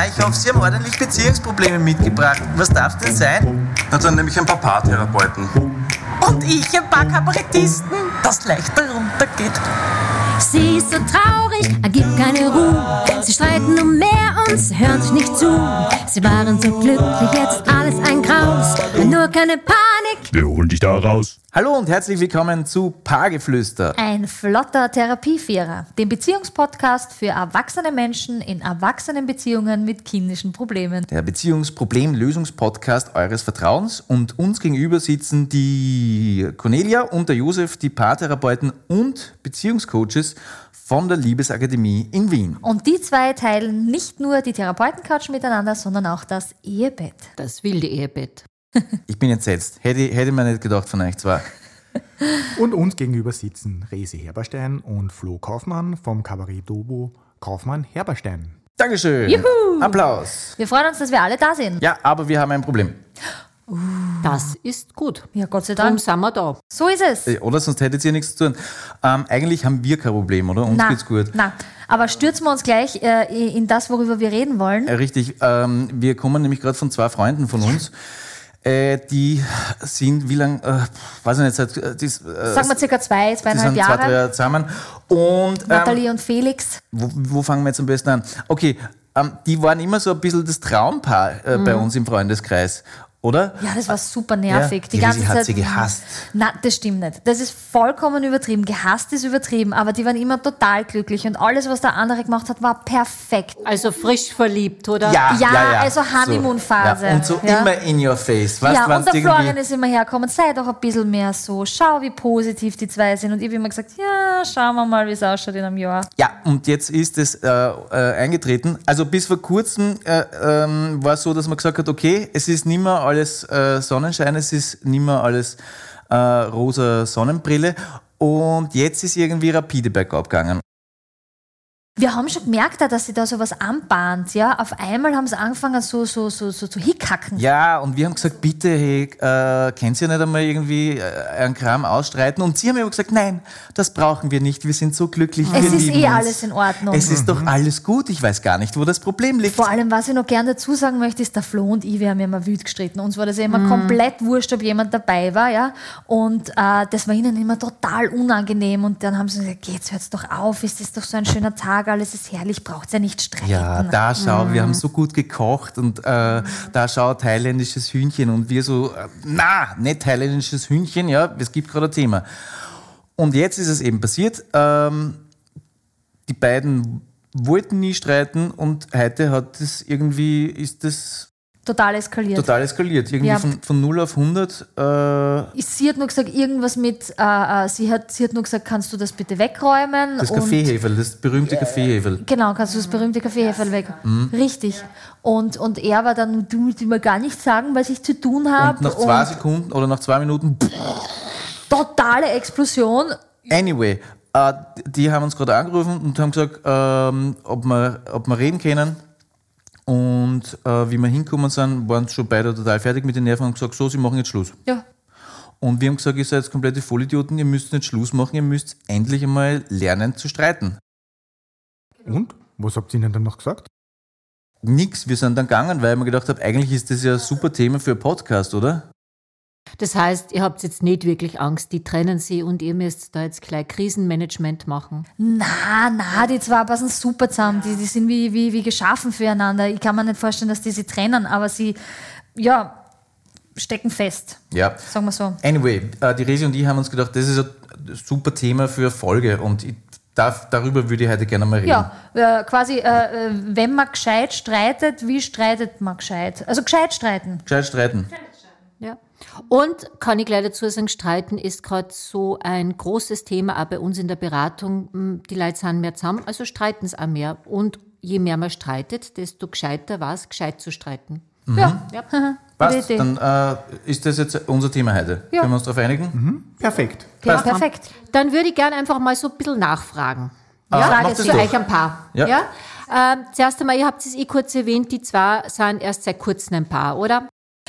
Na, ich hoffe, Sie haben ordentlich Beziehungsprobleme mitgebracht. Was darf denn sein? Na, dann nehme ich ein paar Paartherapeuten. Und ich ein paar Kabarettisten, das leichter runtergeht. Sie ist so traurig, er gibt keine Ruhe. Sie streiten um mehr und sie hören sich nicht zu. Sie waren so glücklich, jetzt alles ein Graus. Nur keine Panik. Wir holen dich da raus. Hallo und herzlich willkommen zu Paargeflüster. Ein flotter Therapievierer, dem Beziehungspodcast für erwachsene Menschen in erwachsenen Beziehungen mit kindischen Problemen. Der Beziehungsproblem-Lösungspodcast eures Vertrauens und uns gegenüber sitzen die Cornelia und der Josef, die Paartherapeuten und Beziehungscoaches von der Liebesakademie in Wien. Und die zwei teilen nicht nur die Therapeutencouch miteinander, sondern auch das Ehebett. Das wilde Ehebett. Ich bin entsetzt. Hätte, hätte man nicht gedacht von euch zwei. Und uns gegenüber sitzen Resi Herberstein und Flo Kaufmann vom Kabarett Dobo Kaufmann Herberstein. Dankeschön. Juhu. Applaus. Wir freuen uns, dass wir alle da sind. Ja, aber wir haben ein Problem. Das ist gut. Ja, Gott sei Darum Dank. sind wir da. So ist es. Äh, Oder sonst hättet ihr nichts zu tun. Ähm, eigentlich haben wir kein Problem, oder? Uns Na, geht's gut. Na, aber stürzen wir uns gleich äh, in das, worüber wir reden wollen. Äh, Richtig. Ähm, wir kommen nämlich gerade von zwei Freunden von uns. Äh, die sind, wie lang, äh, weiß ich nicht, seit, äh, die, äh, Sagen wir circa zwei, zweieinhalb sind zwei, drei Jahre. Jahre zusammen. Und ähm, Nathalie und Felix. wo, wo fangen wir jetzt am besten an? Okay, ähm, die waren immer so ein bisschen das Traumpaar äh, bei uns im Freundeskreis, oder? Ja, das war super nervig. Ja, die die ganze hat Zeit. sie gehasst. Na, das stimmt nicht. Das ist vollkommen übertrieben. Gehasst ist übertrieben, aber die waren immer total glücklich und alles, was der andere gemacht hat, war perfekt. Also frisch verliebt, oder? Ja, also Honeymoon-Phase. So, ja. Und so Ja. immer in your face. Weißt, ja, und der Florian ist immer hergekommen, sei doch ein bisschen mehr so, schau, wie positiv die zwei sind. Und ich habe immer gesagt, ja, schauen wir mal, wie es ausschaut in einem Jahr. Ja, und jetzt ist es äh, äh, eingetreten. Also bis vor kurzem äh, ähm, war es so, dass man gesagt hat, okay, es ist nicht mehr alles äh, Sonnenschein, es ist nicht mehr alles äh, rosa Sonnenbrille. Und jetzt ist irgendwie rapide bergab gegangen. Wir haben schon gemerkt, dass sie da so was anbahnt. Ja? Auf einmal haben sie angefangen, so, so, so, so zu hickhacken. Ja, und wir haben gesagt, bitte, hey, äh, könnt ihr nicht einmal irgendwie äh, einen Kram ausstreiten? Und sie haben immer gesagt, nein, das brauchen wir nicht, wir sind so glücklich, Es wir ist eh uns. alles in Ordnung. Es ist doch alles gut, ich weiß gar nicht, wo das Problem liegt. Vor allem, was ich noch gerne dazu sagen möchte, ist, der Flo und ich, wir haben ja immer wild gestritten. Uns war das ja immer komplett wurscht, ob jemand dabei war, ja. Und äh, das war ihnen immer total unangenehm. Und dann haben sie gesagt, jetzt hört's doch auf, es ist doch so ein schöner Tag, alles ist herrlich, braucht's ja nicht streiten. Ja, da schau, wir haben so gut gekocht und äh, da schau thailändisches Hühnchen und wir so, äh, na, nicht thailändisches Hühnchen, ja, es gibt gerade ein Thema. Und jetzt ist es eben passiert, ähm, die beiden wollten nie streiten und heute hat es irgendwie, ist das Total eskaliert. total eskaliert. Irgendwie Ja. von, von 0 auf 100. Äh, Sie hat nur gesagt, irgendwas mit, äh, äh, sie, hat, sie hat nur gesagt, kannst du das bitte wegräumen? das Und- Kaffeeheferl, das berühmte Kaffeeheferl. Genau, kannst du das berühmte Kaffeeheferl weg. Mhm. Richtig. Und, und er war dann, du musst mir gar nichts sagen, was ich zu tun habe. Und nach zwei Sekunden oder nach zwei Minuten, totale Explosion. Anyway, äh, die haben uns gerade angerufen und haben gesagt, ähm, ob, wir, ob wir reden können. Und äh, wie wir hinkommen sind, waren schon beide total fertig mit den Nerven und haben gesagt, so, sie machen jetzt Schluss. Ja. Und wir haben gesagt, ihr seid jetzt komplette Vollidioten, ihr müsst nicht Schluss machen, ihr müsst endlich einmal lernen zu streiten. Und? Was habt ihr ihnen dann noch gesagt? Nix, wir sind dann gegangen, weil ich mir gedacht habe, eigentlich ist das ja ein super Thema für einen Podcast, oder? Das heißt, ihr habt jetzt nicht wirklich Angst, die trennen sie und ihr müsst da jetzt gleich Krisenmanagement machen. Na, na, die zwei passen super zusammen. Die, die sind wie, wie, wie geschaffen füreinander. Ich kann mir nicht vorstellen, dass die sie trennen, aber sie, ja, stecken fest. Ja. Sagen wir so. Anyway, äh, die Resi und ich haben uns gedacht, das ist ein super Thema für Folge und ich darf, darüber würde ich heute gerne mal reden. Ja, äh, quasi, äh, wenn man gescheit streitet, wie streitet man gescheit? Also gescheit streiten. Gescheit streiten. Ja. Und kann ich gleich dazu sagen, Streiten ist gerade so ein großes Thema, auch bei uns in der Beratung. Hm, Die Leute sind mehr zusammen, also streiten es auch mehr. Und je mehr man streitet, desto gescheiter war es, gescheit zu streiten. Ja. Ja. Passt, dann äh, ist das jetzt unser Thema heute. Ja. Können wir uns darauf einigen? Perfekt. Ja, perfekt. Dann würde ich gerne einfach mal so ein bisschen nachfragen. Ah, Ja, mach das das für euch ein paar. Ja. Ähm, zuerst einmal, ihr habt es eh kurz erwähnt, die zwei sind erst seit kurzem ein Paar, oder?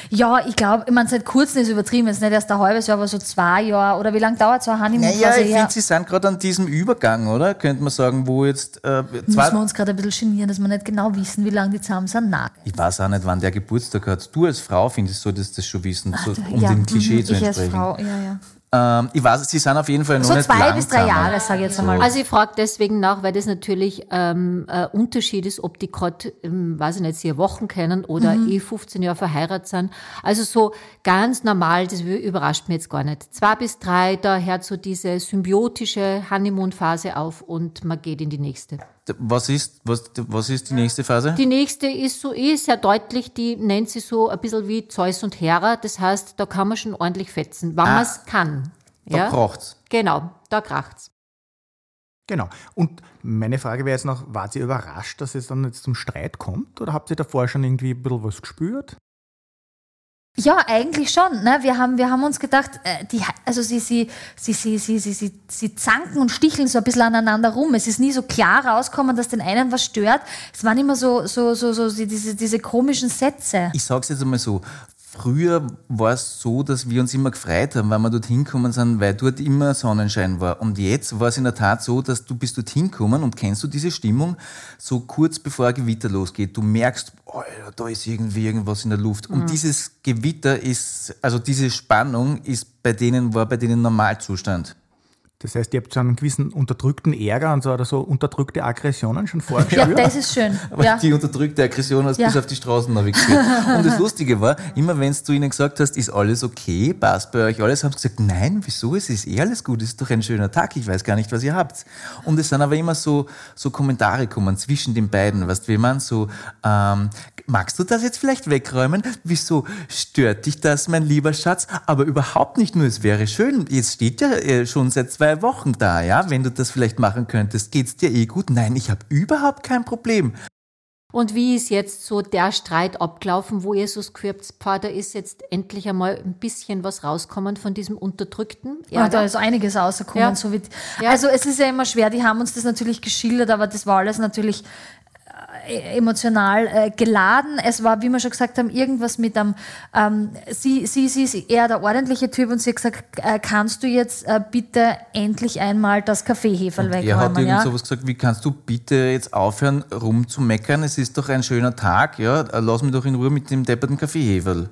Ja, ich glaube, ich meine, seit kurzem ist übertrieben, jetzt nicht erst ein halbes Jahr, aber so zwei Jahre. Oder wie lange dauert so eine Honeymoon-Phase? Naja, ich finde, sie sind gerade an diesem Übergang, oder? Könnte man sagen, wo jetzt äh, Müssen zwei, wir uns gerade ein bisschen genieren, dass wir nicht genau wissen, wie lange die zusammen sind? Nein. Ich weiß auch nicht, wann der Geburtstag hat. Du als Frau findest, solltest das schon wissen, so, um ja, dem Klischee mhm, zu Ich als entsprechen. Frau, ja, ja. Ähm, ich weiß, sie sind auf jeden Fall noch So nicht zwei lang bis drei zusammen. Jahre, sage ich jetzt einmal. Also ich frage deswegen nach, weil das natürlich ähm, ein Unterschied ist, ob die gerade, ähm, weiß ich nicht, vier Wochen kennen oder Mhm. eh 15 Jahre verheiratet sind. Also so ganz normal, das überrascht mich jetzt gar nicht. Zwei bis drei, da hört so diese symbiotische Honeymoon-Phase auf und man geht in die nächste. Was ist, was, was ist die nächste Phase? Die nächste ist so eh sehr deutlich, die nennt sie so ein bisschen wie Zeus und Hera. Das heißt, da kann man schon ordentlich fetzen, wenn man es kann. Da Ja? kracht's. Genau, da kracht's. Genau. Und meine Frage wäre jetzt noch, wart ihr überrascht, dass es dann jetzt zum Streit kommt? Oder habt ihr davor schon irgendwie ein bisschen was gespürt? Ja, eigentlich schon. Ne? Wir, haben, wir haben uns gedacht, äh, die, also sie, sie, sie, sie, sie, sie, sie, sie zanken und sticheln so ein bisschen aneinander rum. Es ist nie so klar rausgekommen, dass den einen was stört. Es waren immer so, so, so, so die- diese, diese komischen Sätze. Ich sag's jetzt einmal so. Früher war es so, dass wir uns immer gefreut haben, wenn wir dorthin gekommen sind, weil dort immer Sonnenschein war. Und jetzt war es in der Tat so, dass du bist dorthin gekommen und kennst du diese Stimmung so kurz bevor ein Gewitter losgeht. Du merkst, Alter, da ist irgendwie irgendwas in der Luft. Und dieses Gewitter ist, also diese Spannung ist bei denen, war bei denen Normalzustand. Das heißt, ihr habt so einen gewissen unterdrückten Ärger und so, oder so unterdrückte Aggressionen schon Ja, vorgespürt? das ist schön. Aber Ja. die unterdrückte Aggression hast Ja. bis auf die Straßen navigiert. Und das Lustige war, immer wenn du ihnen gesagt hast, ist alles okay, passt bei euch alles, haben sie gesagt, nein, wieso, es ist eh alles gut, es ist doch ein schöner Tag, ich weiß gar nicht, was ihr habt. Und es sind aber immer so, so Kommentare gekommen zwischen den beiden, weißt du, wie man so, ähm, magst du das jetzt vielleicht wegräumen? Wieso stört dich das, mein lieber Schatz? Aber überhaupt nicht nur, es wäre schön, jetzt steht ja äh, schon seit zwei Wochen da, ja, wenn du das vielleicht machen könntest, geht's dir eh gut? Nein, ich habe überhaupt kein Problem. Und wie ist jetzt so der Streit abgelaufen, wo ihr so gehört da ist jetzt endlich einmal ein bisschen was rauskommen von diesem Unterdrückten? Ja, da Ärger? ist einiges rausgekommen. Ja. So wie, Ja. Also es ist ja immer schwer, die haben uns das natürlich geschildert, aber das war alles natürlich emotional äh, geladen. Es war, wie wir schon gesagt haben, irgendwas mit einem, ähm, sie, sie, sie ist eher der ordentliche Typ und sie hat gesagt, äh, kannst du jetzt äh, bitte endlich einmal das Kaffeeheferl Er hat wegräumen? irgend Ja? sowas gesagt, wie kannst du bitte jetzt aufhören, rumzumeckern? Es ist doch ein schöner Tag, ja? Lass mich doch in Ruhe mit dem depperten Kaffeeheferl.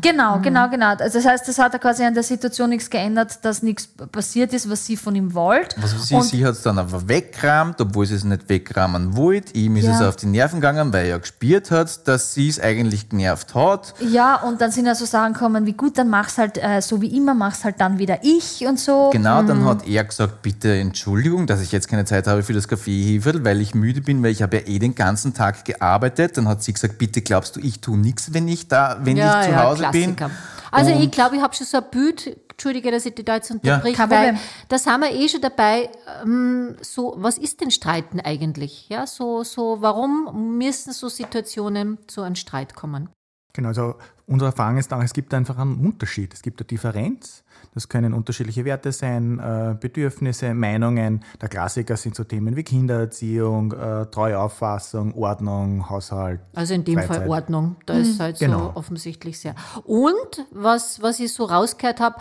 Genau, genau, genau. Also das heißt, das hat er quasi an der Situation nichts geändert, dass nichts passiert ist, was sie von ihm wollte. Was Und- sie hat es dann aber weggerammt, obwohl sie es nicht wegrammen wollte. Ihm ist Ja. es auf die Nerven gegangen, weil er gespürt hat, dass sie es eigentlich genervt hat. Ja, und dann sind ja so Sachen gekommen, wie gut, dann mach's halt äh, so wie immer, mach's halt dann wieder ich und so. Genau, dann Mhm. hat er gesagt, bitte Entschuldigung, dass ich jetzt keine Zeit habe für das Kaffeeheferl, weil ich müde bin, weil ich habe ja eh den ganzen Tag gearbeitet. Dann hat sie gesagt, bitte glaubst du, ich tue nichts, wenn ich da, wenn ja, ich zu ja, Hause bin. Klassiker. Also Und- ich glaube, ich habe schon so ein Bild, entschuldige, dass ich dich da jetzt unterbrich, weil Problem. da sind wir eh schon dabei, ähm, so, was ist denn Streiten eigentlich? Ja, so, so, warum müssen so Situationen zu einem Streit kommen? Genau, also unsere Erfahrung ist auch, es gibt einfach einen Unterschied. Es gibt eine Differenz. Das können unterschiedliche Werte sein, äh, Bedürfnisse, Meinungen. Der Klassiker sind so Themen wie Kindererziehung, äh, Treuauffassung, Ordnung, Haushalt. Also in dem Fall Freizeit. Ordnung. Da ist halt Genau. so offensichtlich sehr. Und was, was ich so rausgehört habe,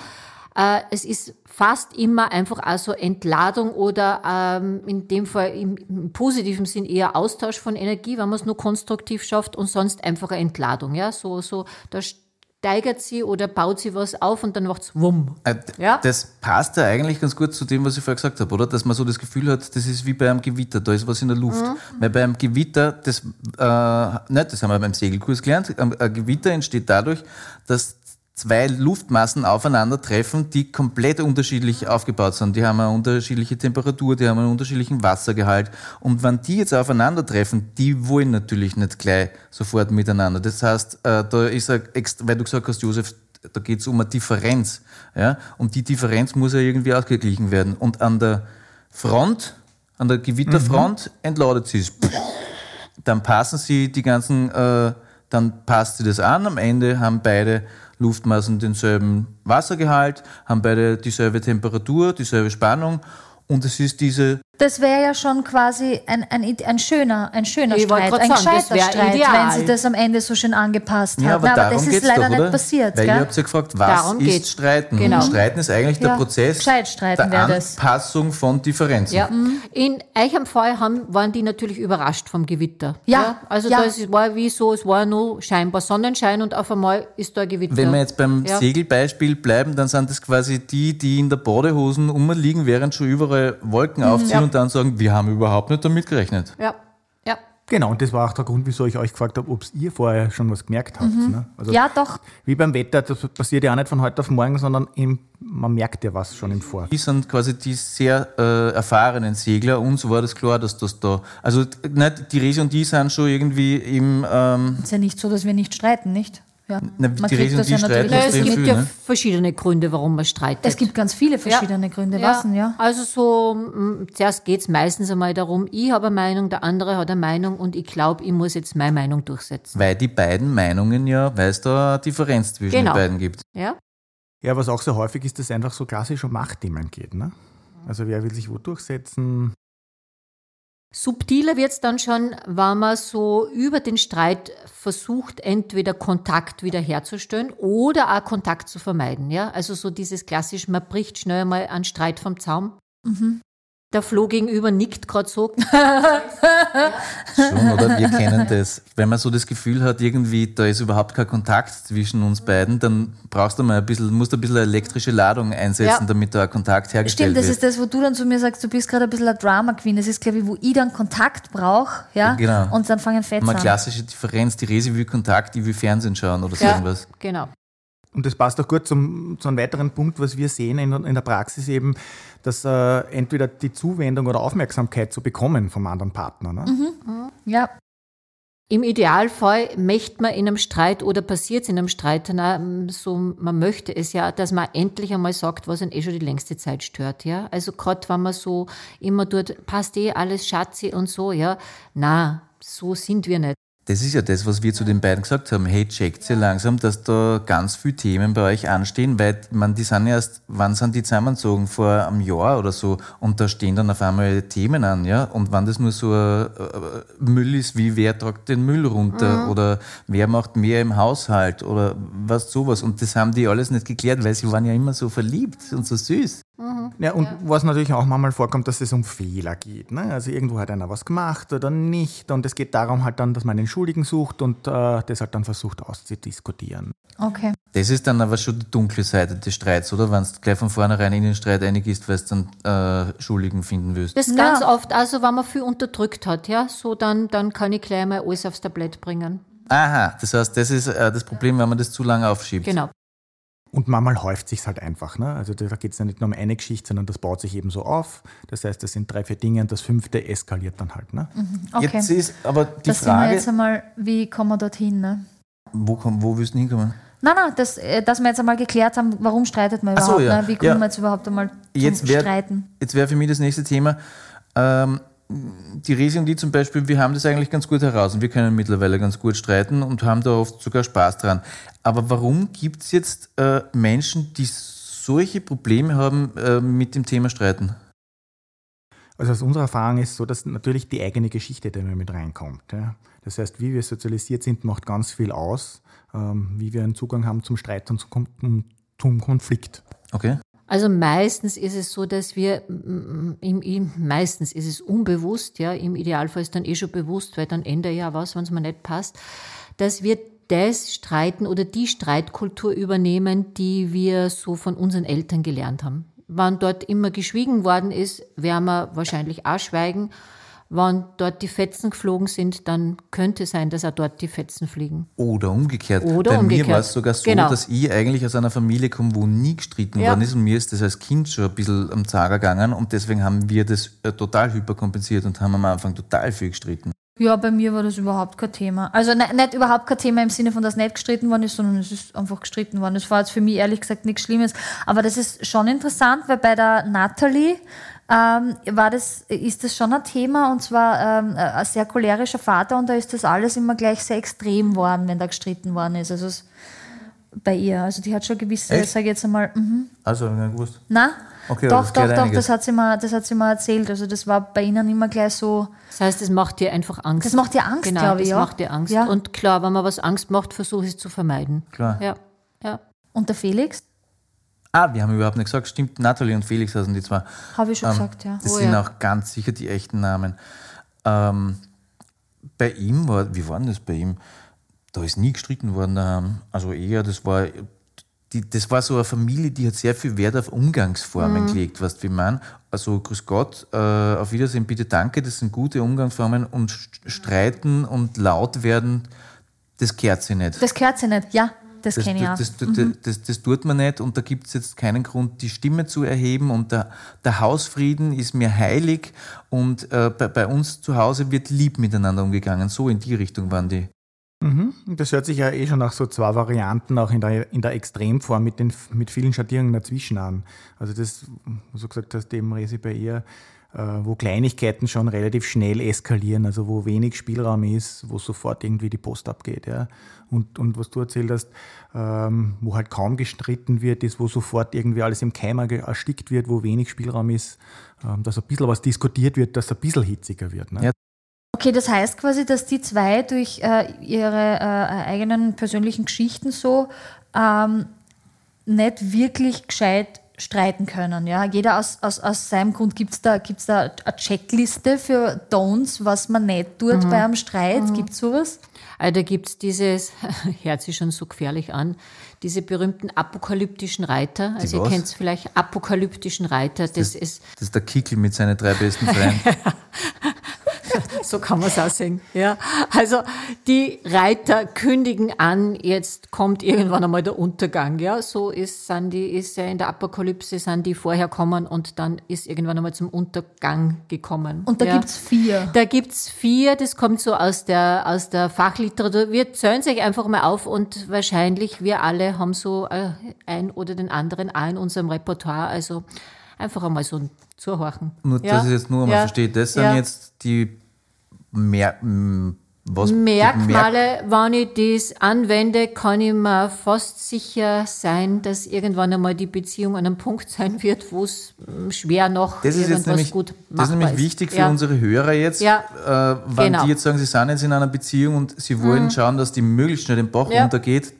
äh, es ist fast immer einfach also Entladung oder ähm, in dem Fall im, im positiven Sinn eher Austausch von Energie, wenn man es nur konstruktiv schafft und sonst einfach eine Entladung. Ja, so, so, da steigert sie oder baut sie was auf und dann macht's wumm. Äh, Ja? Das passt ja eigentlich ganz gut zu dem, was ich vorher gesagt habe, oder? Dass man so das Gefühl hat, das ist wie bei einem Gewitter, da ist was in der Luft. Mhm. Weil bei einem Gewitter, das, äh, nicht, das haben wir beim Segelkurs gelernt, ein Gewitter entsteht dadurch, dass zwei Luftmassen aufeinandertreffen, die komplett unterschiedlich aufgebaut sind. Die haben eine unterschiedliche Temperatur, die haben einen unterschiedlichen Wassergehalt. Und wenn die jetzt aufeinandertreffen, die wollen natürlich nicht gleich sofort miteinander. Das heißt, äh, da ist ein, weil du gesagt hast, Josef, da geht es um eine Differenz. Ja? Und die Differenz muss ja irgendwie ausgeglichen werden. Und an der Front, an der Gewitterfront entladet sie es. Dann passen sie die ganzen, äh, dann passt sie das an. Am Ende haben beide Luftmassen denselben Wassergehalt, haben beide dieselbe Temperatur, dieselbe Spannung. Und es ist diese Das wäre ja schon quasi ein, ein, ein schöner, ein schöner Ich wollte Streit, ein sagen, gescheiter Streit, ideal. wenn sie das am Ende so schön angepasst Ja, hat. aber aber das ist leider doch, nicht passiert. Weil gell? ihr habt ja gefragt, was Darum ist geht's. Streiten? Genau. Und Streiten ist eigentlich der Ja, Prozess gescheit streiten der wär das. Anpassung von Differenzen. Ja. In eurem Fall haben, waren die natürlich überrascht vom Gewitter. Ja, Also ja. das war wie so, es war nur scheinbar Sonnenschein und auf einmal ist da ein Gewitter. Wenn wir jetzt beim Ja. Segelbeispiel bleiben, dann sind das quasi die, die in der Badehosen umliegen, während schon überall Wolken Mhm. aufziehen Ja. Und dann sagen, wir haben überhaupt nicht damit gerechnet. ja, ja. Genau, und das war auch der Grund, wieso ich euch gefragt habe, ob ihr vorher schon was gemerkt habt. Ne? Also Ja, doch. Wie beim Wetter, das passiert ja auch nicht von heute auf morgen, sondern im, man merkt ja was schon im Vor. Die sind quasi die sehr äh, erfahrenen Segler. Uns war das klar, dass das da. Also nicht, die Resi und die sind schon irgendwie im. Ähm, Ist ja nicht so, dass wir nicht streiten, nicht? Ja. Na, Man die das die ja streiten natürlich. Na, es gibt viel, ja ne? verschiedene Gründe, warum man streitet. Es gibt ganz viele verschiedene Gründe. Was denn, ja? Also so, mm, zuerst geht es meistens einmal darum, ich habe eine Meinung, der andere hat eine Meinung und ich glaube, ich muss jetzt meine Meinung durchsetzen. Weil die beiden Meinungen ja, weil es da eine Differenz zwischen Genau. den beiden gibt. Ja? Ja, was auch sehr häufig ist, dass es einfach so klassisch um Machtthemen geht. Ne? Also wer will sich wo durchsetzen? Subtiler wird es dann schon, wenn man so über den Streit versucht, entweder Kontakt wiederherzustellen oder auch Kontakt zu vermeiden. Ja? Also so dieses klassische, man bricht schnell mal einen Streit vom Zaum. Der Flo gegenüber nickt gerade so. Schon, oder? Wir kennen das. Wenn man so das Gefühl hat, irgendwie, da ist überhaupt kein Kontakt zwischen uns beiden, dann brauchst du mal ein bisschen, musst du ein bisschen elektrische Ladung einsetzen, Ja. damit da ein Kontakt hergestellt Stimmt, das wird. ist das, wo du dann zu mir sagst, du bist gerade ein bisschen eine Drama Queen. Das ist, glaube ich, wo ich dann Kontakt brauche, ja? Genau. Und dann fangen Mal an. klassische Differenz, die Resi will Kontakt, ich will Fernsehen schauen oder so Ja, irgendwas. genau. Und das passt auch gut zum, zu einem weiteren Punkt, was wir sehen in, in der Praxis eben, dass äh, entweder die Zuwendung oder Aufmerksamkeit zu bekommen vom anderen Partner. Ne? Ja, Im Idealfall möchte man in einem Streit oder passiert es in einem Streit, mm, so, man möchte es ja, dass man endlich einmal sagt, was ihn eh schon die längste Zeit stört. Ja? Also gerade wenn man so immer dort, passt eh alles Schatzi und so, ja. Na, so sind wir nicht. Das ist ja das, was wir zu den beiden gesagt haben. Hey, checkt ihr langsam, dass da ganz viele Themen bei euch anstehen, weil man, die sind ja erst, wann sind die zusammengezogen? Vor einem Jahr oder so. Und da stehen dann auf einmal Themen an, ja. Und wenn das nur so ein äh, Müll ist, wie wer tragt den Müll runter oder wer macht mehr im Haushalt oder was sowas. Und das haben die alles nicht geklärt, weil sie waren ja immer so verliebt und so süß. Ja, und was natürlich auch manchmal vorkommt, dass es um Fehler geht. Ne? Also irgendwo hat einer was gemacht oder nicht. Und es geht darum halt dann, dass man einen Schuldigen sucht und äh, das halt dann versucht auszudiskutieren. okay. Das ist dann aber schon die dunkle Seite des Streits, oder? Wenn du gleich von vornherein in den Streit einig ist, weil du dann äh, Schuldigen finden willst. Das ist Ja. ganz oft, also wenn man viel unterdrückt hat, ja, so dann, dann kann ich gleich mal alles aufs Tablett bringen. Aha, das heißt, das ist äh, das Problem, wenn man das zu lange aufschiebt. Genau. Und manchmal häuft sich halt einfach. Ne? Also da geht es ja nicht nur um eine Geschichte, sondern das baut sich eben so auf. Das heißt, das sind drei, vier Dinge und das fünfte eskaliert dann halt. Ne? okay. Jetzt ist aber die das sind wir Frage, jetzt einmal, wie kommen wir dorthin, ne? wo, komm, wo willst du hinkommen? Nein, nein, das, äh, dass wir jetzt einmal geklärt haben, warum streitet man Ach so, überhaupt, ja. ne? Wie kommen Ja. wir jetzt überhaupt einmal zum Jetzt wär- Streiten? Jetzt wäre für mich das nächste Thema. Ähm, die und die zum Beispiel, wir haben das eigentlich ganz gut heraus und wir können mittlerweile ganz gut streiten und haben da oft sogar Spaß dran. Aber warum gibt es jetzt äh, Menschen, die solche Probleme haben äh, mit dem Thema Streiten? Also aus unserer Erfahrung ist so, dass natürlich die eigene Geschichte da immer mit reinkommt. Ja. Das heißt, wie wir sozialisiert sind, macht ganz viel aus, ähm, wie wir einen Zugang haben zum Streit und zum, zum Konflikt. Okay? Also meistens ist es so, dass wir, im, im, meistens ist es unbewusst, ja, im Idealfall ist dann eh schon bewusst, weil dann ändere ich ja was, wenn es mir nicht passt, dass wir das Streiten oder die Streitkultur übernehmen, die wir so von unseren Eltern gelernt haben. Wenn dort immer geschwiegen worden ist, werden wir wahrscheinlich auch schweigen. Wenn dort die Fetzen geflogen sind, dann könnte es sein, dass auch dort die Fetzen fliegen. Oder umgekehrt. Oder Bei mir umgekehrt. war es sogar so, Genau. dass ich eigentlich aus einer Familie komme, wo nie gestritten Ja. worden ist und mir ist das als Kind schon ein bisschen am Zager gegangen und deswegen haben wir das äh, total hyperkompensiert und haben am Anfang total viel gestritten. Ja, bei mir war das überhaupt kein Thema. Also ne, nicht überhaupt kein Thema im Sinne von, dass nicht gestritten worden ist, sondern es ist einfach gestritten worden. Das war jetzt für mich ehrlich gesagt nichts Schlimmes. Aber das ist schon interessant, weil bei der Natalie ähm, war das, ist das schon ein Thema und zwar ähm, ein sehr cholerischer Vater und da ist das alles immer gleich sehr extrem worden, wenn da gestritten worden ist. Also es bei ihr. Also die hat schon gewisse, sage ich jetzt einmal, mhm. Also, ja, gewusst. na, Okay, doch, das doch, doch, einiges. das hat, sie mal, das hat sie mal erzählt. Also das war bei ihnen immer gleich so, Das heißt, es macht dir einfach Angst. Das macht dir Angst, genau, glaube ich, das ja. macht dir Angst. Ja. Und klar, wenn man was Angst macht, versuche ich es zu vermeiden. Klar. Ja, ja. und der Felix, Ah, wir haben überhaupt nicht gesagt, stimmt, Natalie und Felix heißen die zwei. habe ich schon Ähm, gesagt, ja. Das Oh sind ja. auch ganz sicher die echten Namen. Ähm, bei ihm war, wie war denn das bei ihm? Da ist nie gestritten worden daheim. Also eher, das war, die, das war so eine Familie, die hat sehr viel Wert auf Umgangsformen Mhm. gelegt, weißt du, wie man. Also grüß Gott, äh, auf Wiedersehen, bitte danke, das sind gute Umgangsformen und st- streiten und laut werden, das kehrt sie nicht. Das gehört sie nicht, ja, das, Das, kenne ich auch. das, das, das, das, das tut man nicht und da gibt es jetzt keinen Grund, die Stimme zu erheben und der, der Hausfrieden ist mir heilig und äh, bei, bei uns zu Hause wird lieb miteinander umgegangen. So in die Richtung waren die. Mhm. Das hört sich ja eh schon nach so zwei Varianten auch in der, in der Extremform mit, den, mit vielen Schattierungen dazwischen an. Also das, was du gesagt hast, eben Resi bei ihr, wo Kleinigkeiten schon relativ schnell eskalieren, also wo wenig Spielraum ist, wo sofort irgendwie die Post abgeht. Ja. Und, und was du erzählt hast, ähm, wo halt kaum gestritten wird, ist, wo sofort irgendwie alles im Keimer erstickt wird, wo wenig Spielraum ist, ähm, dass ein bisschen was diskutiert wird, dass es ein bisschen hitziger wird. Ne? Ja. Okay, das heißt quasi, dass die zwei durch äh, ihre äh, eigenen persönlichen Geschichten so ähm, nicht wirklich gescheit streiten können. Ja? Jeder aus, aus, aus seinem Grund gibt es da, gibt's da eine Checkliste für Don'ts, was man nicht tut bei einem Streit. Gibt es sowas? Also da gibt es dieses, hört sich schon so gefährlich an, diese berühmten apokalyptischen Reiter. Also ihr was? kennt vielleicht apokalyptischen Reiter. Das ist, Das ist der Kickel mit seinen drei besten Freunden. so kann man es auch sehen. Ja. Also die Reiter kündigen an, jetzt kommt irgendwann einmal der Untergang. Ja, so ist, sind die, ist ja in der Apokalypse sind die vorher kommen und dann ist irgendwann einmal zum Untergang gekommen. Und da ja. gibt es vier. Da gibt's vier, das kommt so aus der, aus der Fachliteratur. Wir zählen sich einfach mal auf und wahrscheinlich wir alle haben so äh, ein oder den anderen auch in unserem Repertoire. Also einfach einmal so ein Zuhorchen. Nur, Ja? dass ich jetzt nur einmal Ja. verstehe, das sind Ja. jetzt die Mer m, was, Merkmale, wenn ich das anwende, kann ich mir fast sicher sein, dass irgendwann einmal die Beziehung an einem Punkt sein wird, wo es mm, schwer noch Das ist irgendwas nämlich, gut das ist machbar nämlich wichtig für Ja. unsere Hörer jetzt, Ja. äh, wenn Genau. Mhm. die jetzt sagen, sie sind jetzt in einer Beziehung und sie wollen schauen, dass die möglichst schnell den Bach Ja. runtergeht.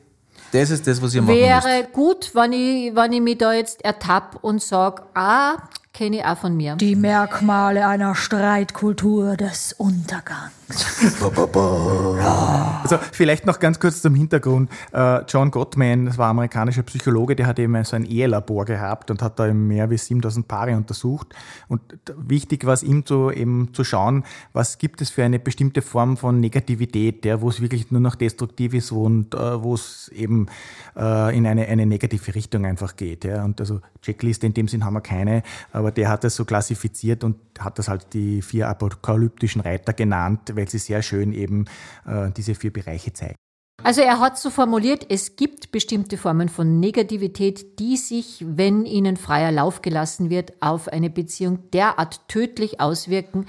Das ist das, was ihr machen müsst. Wäre gut, wenn ich, wenn ich mich da jetzt ertappe und sage, ah, kenne ich auch von mir. Die Merkmale einer Streitkultur des Untergangs. Also vielleicht noch ganz kurz zum Hintergrund. Äh, John Gottman, das war amerikanischer Psychologe, der hat eben so ein Ehelabor gehabt und hat da mehr wie 7000 Paare untersucht. Und wichtig war es ihm zu, eben zu schauen, was gibt es für eine bestimmte Form von Negativität, ja, wo es wirklich nur noch destruktiv ist und äh, wo es eben äh, in eine, eine negative Richtung einfach geht. Ja. Und also Checkliste in dem Sinn haben wir keine, aber der hat das so klassifiziert und hat das halt die vier apokalyptischen Reiter genannt, weil sie sehr schön eben äh, diese vier Bereiche zeigen. Also er hat so formuliert, es gibt bestimmte Formen von Negativität, die sich, wenn ihnen freier Lauf gelassen wird, auf eine Beziehung derart tödlich auswirken,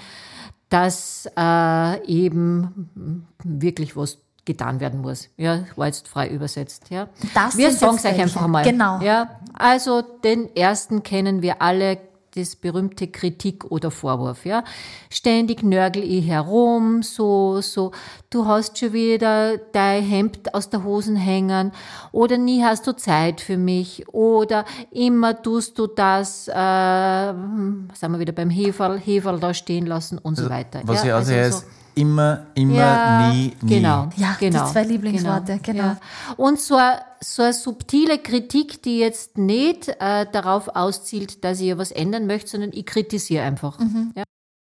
dass äh, eben wirklich was getan werden muss. Ja, war jetzt frei übersetzt. Ja. Das wir sagen es euch einfach mal. Genau. Ja, also den ersten kennen wir alle, das berühmte Kritik oder Vorwurf, ja. Ständig nörgel ich herum, so, so, du hast schon wieder dein Hemd aus der Hosen hängen oder nie hast du Zeit für mich oder immer tust du das, äh, sind wir wieder beim Heferl, Heferl da stehen lassen und so weiter. Was ja, ich also also heißt, immer, immer, ja, nie, nie. Genau, Ja, die genau, zwei Lieblingsworte, genau. Ja. Und so eine, so eine subtile Kritik, die jetzt nicht äh, darauf auszielt, dass ich ja was ändern möchte, sondern ich kritisiere einfach. Mhm. Ja.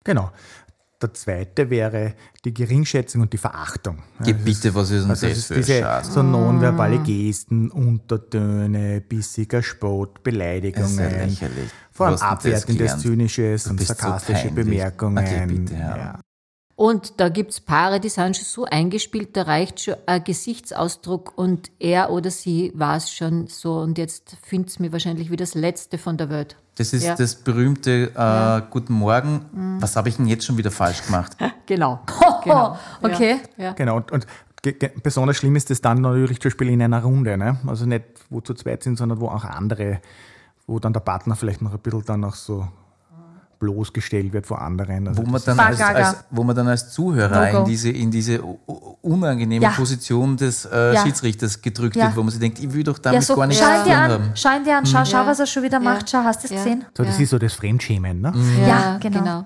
Genau. Der zweite wäre die Geringschätzung und die Verachtung. Ja, bitte, was ist denn Also das es ist für diese so nonverbale Gesten, Untertöne, bissiger Spott, Das ist ja Beleidigungen, lächerlich. vor allem abwertendes, zynisches und so sarkastische peinlich. Bemerkungen. Okay, bitte, ja. ja. Und da gibt's Paare, die sind schon so eingespielt, da reicht schon ein Gesichtsausdruck und er oder sie war es schon so und jetzt findet's mir wahrscheinlich wie das Letzte von der Welt. Das ist Ja. das berühmte äh, Guten Morgen. Was habe ich denn jetzt schon wieder falsch gemacht? Genau. Oh, okay. Ja. Genau, und, und besonders schlimm ist das dann natürlich zum Beispiel in einer Runde. Ne? Also nicht, wo zu zweit sind, sondern wo auch andere, wo dann der Partner vielleicht noch ein bisschen dann auch so bloßgestellt wird vor anderen. Also Wo man, dann als, als, wo man dann als Zuhörer No-go. in diese, in diese unangenehme Ja. Position des äh, Ja. Schiedsrichters gedrückt Ja. wird, wo man sich denkt, ich will doch Ja, damit so, gar nichts schau tun dir an, haben. schau ihn dir an, schau, schau, Ja. was er schon wieder Ja. macht, schau, hast du es Ja. gesehen? so, das Ja. ist so das Fremdschämen. Ne? Ja, genau.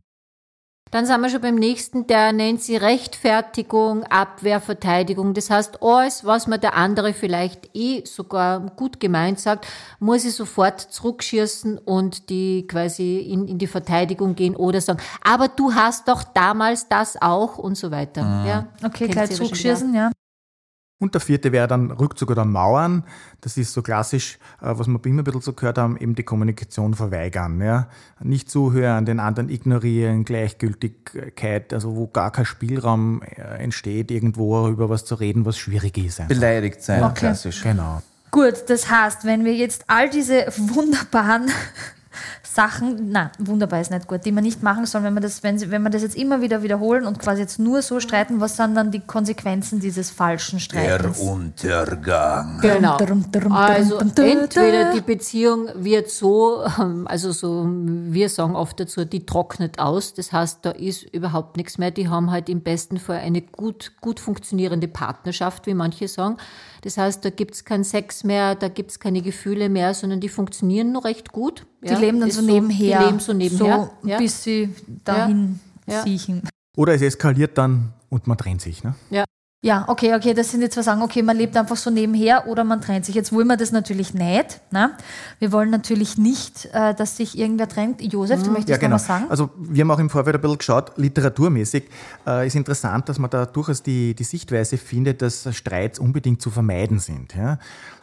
Dann sind wir schon beim nächsten, der nennt sie Rechtfertigung, Abwehr, Verteidigung. Das heißt, alles, was mir der andere vielleicht eh sogar gut gemeint sagt, muss ich sofort zurückschießen und die quasi in, in die Verteidigung gehen oder sagen, aber du hast doch damals das auch und so weiter. Ja, Okay, kennt gleich zurückschießen, ja. Und der vierte wäre dann Rückzug oder Mauern. Das ist so klassisch, äh, was wir immer ein bisschen so gehört haben, eben die Kommunikation verweigern. Ja? Nicht zuhören, den anderen ignorieren, Gleichgültigkeit, also wo gar kein Spielraum äh, entsteht, irgendwo über was zu reden, was schwierig ist. einfach. Beleidigt sein, Okay. klassisch. Genau. Gut, das heißt, wenn wir jetzt all diese wunderbaren Sachen, na, wunderbar ist nicht gut, die man nicht machen soll, wenn wir das, wenn, sie- wenn wir das jetzt immer wieder wiederholen und quasi jetzt nur so streiten, was sind dann die Konsequenzen dieses falschen Streitens? Untergang. Genau. Also entweder die Beziehung wird so, ähm, also so, wir sagen oft dazu, die trocknet aus. Das heißt, da ist überhaupt nichts mehr. Die haben halt im besten Fall eine gut, gut funktionierende Partnerschaft, wie manche sagen. Das heißt, da gibt's keinen Sex mehr, da gibt's keine Gefühle mehr, sondern die funktionieren noch recht gut. Die Ja, leben dann ist so nebenher. Die leben so nebenher. So, ja. bis sie dahin Ja. siechen. Oder es eskaliert dann und man trennt sich. Ne? Ja, okay, okay, das sind jetzt wir sagen, okay, man lebt einfach so nebenher oder man trennt sich. Jetzt wollen wir das natürlich nicht. Ne? Wir wollen natürlich nicht, äh, dass sich irgendwer trennt. Josef, du möchtest Ja, noch genau. was sagen? Also wir haben auch im Vorfeld ein bisschen geschaut, literaturmäßig äh, ist interessant, dass man da durchaus die, die Sichtweise findet, dass Streits unbedingt zu vermeiden sind. Ja?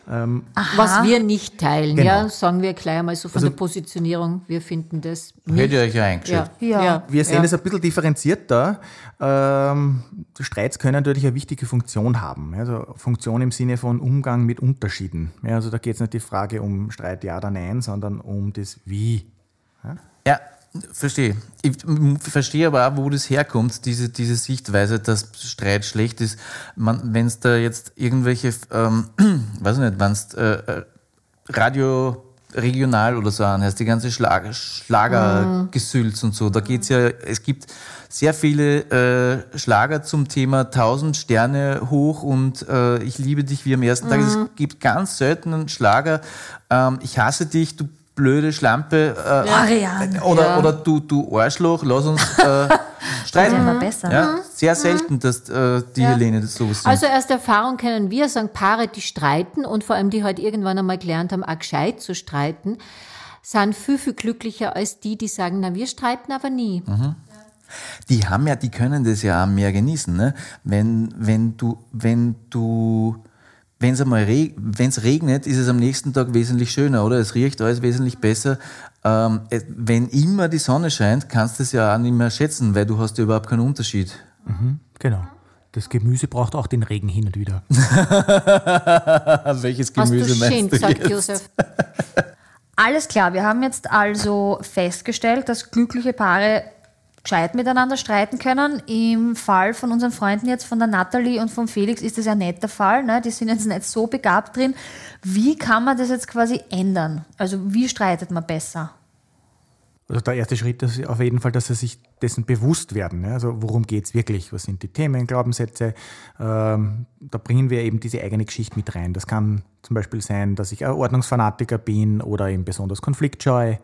Was wir nicht teilen, Genau. ja, sagen wir gleich einmal so von Also- der Positionierung. Wir finden das nicht. Hätte ihr euch ja eingeschaltet. ja. Ja. Wir sehen ja. es ein bisschen differenzierter. Ähm, Streits können natürlich eine wichtige Funktion haben. Also Funktion im Sinne von Umgang mit Unterschieden. Ja, also da geht es nicht die Frage um Streit ja oder nein, sondern um das Wie. Ja, verstehe. Ich verstehe aber auch, wo das herkommt, diese, diese Sichtweise, dass Streit schlecht ist. Wenn es da jetzt irgendwelche, ähm, weiß ich nicht, wenn es äh, äh, Radio regional oder so anhörst, die ganze Schlag Schlagergesülz und so, da geht's ja, es gibt sehr viele äh, Schlager zum Thema 1000 Sterne hoch und äh, ich liebe dich wie am ersten Tag. Es gibt ganz selten einen Schlager, ähm, ich hasse dich, du blöde Schlampe. Äh, Ariane. oder, Ja. oder du, du Arschloch, lass uns äh, streiten. Immer besser. Ja, sehr selten, dass äh, die Helene das sowas singt. Also aus Erfahrung kennen wir, sagen Paare, die streiten und vor allem die halt irgendwann einmal gelernt haben, auch gescheit zu streiten, sind viel, viel glücklicher als die, die sagen, na, wir streiten aber nie. die haben ja, die können das ja auch mehr genießen, ne? Wenn, wenn du, wenn du, wenn es einmal reg wenn's regnet, ist es am nächsten Tag wesentlich schöner, oder? Es riecht alles wesentlich besser. Ähm, es- wenn immer die Sonne scheint, kannst du es ja auch nicht mehr schätzen, weil du hast ja überhaupt keinen Unterschied. Genau. Das Gemüse braucht auch den Regen hin und wieder. Welches Hast Gemüse du meinst schön du gesagt, jetzt? Josef. Alles klar, wir haben jetzt also festgestellt, dass glückliche Paare gescheit miteinander streiten können. Im Fall von unseren Freunden jetzt, von der Natalie und vom Felix, ist das ja nicht der Fall. Ne? Die sind jetzt nicht so begabt drin. Wie kann man das jetzt quasi ändern? Also wie streitet man besser? Also der erste Schritt ist auf jeden Fall, dass sie sich dessen bewusst werden. Also worum geht es wirklich? Was sind die Themen, Glaubenssätze? Ähm, da bringen wir eben diese eigene Geschichte mit rein. Das kann zum Beispiel sein, dass ich ein Ordnungsfanatiker bin oder eben besonders konfliktscheu.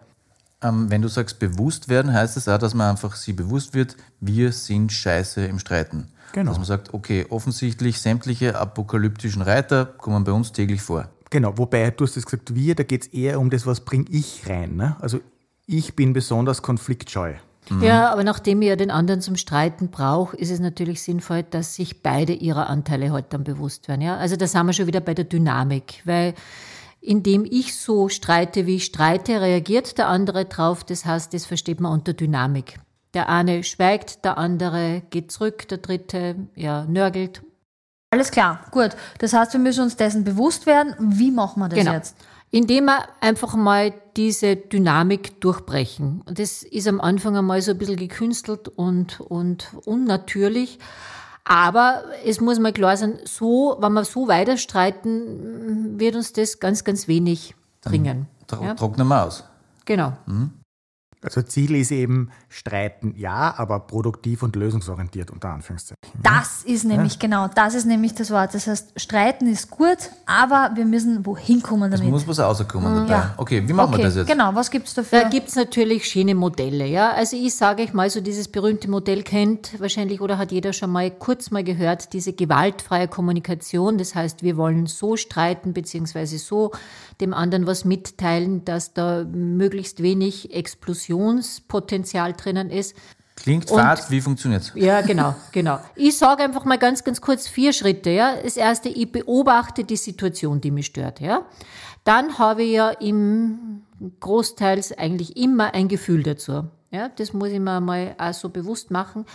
Ähm, wenn du sagst bewusst werden, heißt das auch, dass man einfach sich bewusst wird, wir sind scheiße im Streiten. Genau. Dass man sagt, okay, offensichtlich sämtliche apokalyptischen Reiter kommen bei uns täglich vor. Genau, wobei du hast jetzt gesagt, wir, da geht es eher um das, was bringe ich rein. Ne? Also ich bin besonders konfliktscheu. Ja, aber nachdem ich ja den anderen zum Streiten brauche, ist es natürlich sinnvoll, dass sich beide ihrer Anteile halt dann bewusst werden. Ja? Also da sind wir schon wieder bei der Dynamik, weil indem ich so streite, wie ich streite, reagiert der andere drauf. Das heißt, das versteht man unter Dynamik. Der eine schweigt, der andere geht zurück, der dritte ja, nörgelt. Alles klar, gut. Das heißt, wir müssen uns dessen bewusst werden. Wie machen wir das Genau. jetzt? Indem wir einfach mal diese Dynamik durchbrechen. Das ist am Anfang einmal so ein bisschen gekünstelt und, und unnatürlich. Aber es muss mal klar sein, so, wenn wir so weiter streiten, wird uns das ganz, ganz wenig bringen. Tro Ja. Trocknen wir aus. Genau. Also Ziel ist eben streiten, ja, aber produktiv und lösungsorientiert unter Anführungszeichen. Das ist nämlich genau, das ist nämlich das Wort. Das heißt, streiten ist gut, aber wir müssen wohin kommen Es damit. muss was rauskommen dabei. Ja. Okay, wie machen okay, wir das jetzt? genau, was gibt es dafür? Da gibt es natürlich schöne Modelle, ja. Also ich sage euch mal, so dieses berühmte Modell kennt wahrscheinlich oder hat jeder schon mal kurz mal gehört, diese gewaltfreie Kommunikation. Das heißt, wir wollen so streiten, beziehungsweise so dem anderen was mitteilen, dass da möglichst wenig Explosionspotenzial drinnen ist. Klingt Und- fad, wie funktioniert's? Ja, genau, genau. Ich sage einfach mal ganz, ganz kurz vier Schritte. Ja. Das erste, ich beobachte die Situation, die mich stört. Ja. Dann habe ich ja im Großteils eigentlich immer ein Gefühl dazu. Ja, das muss ich mir mal auch so bewusst machen.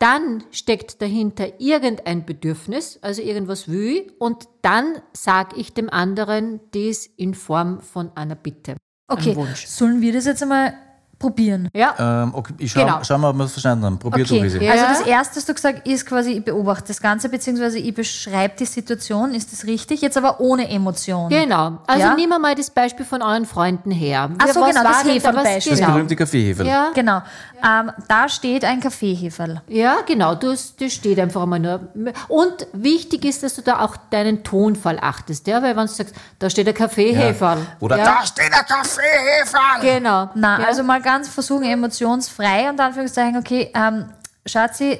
Dann steckt dahinter irgendein Bedürfnis, also irgendwas will ich, und dann sage ich dem anderen das in Form von einer Bitte. okay, sollen wir das jetzt einmal probieren? Ja, Ähm, okay, ich schau, Genau. schau mal, ob wir es verstanden haben. Probier Okay, du. Ja. also das erste, was du gesagt ist quasi, ich beobachte das Ganze, beziehungsweise ich beschreibe die Situation, ist das richtig? Jetzt aber ohne Emotion. genau. Also Ja? nehmen wir mal das Beispiel von euren Freunden her. Ach so, genau, das Heferl-Beispiel. Das Genau. berühmte Kaffeeheferl. Ja, Genau. Ähm, da steht ein Kaffeeheferl. Ja, genau, das, das steht einfach einmal nur. Und wichtig ist, dass du da auch deinen Tonfall achtest, ja, weil wenn du sagst, da steht der Kaffeeheferl. Oder ja, da steht der Kaffeeheferl! Genau. Na, ja. also mal ganz versuchen, emotionsfrei und Anführungszeichen, okay, ähm, Schatzi,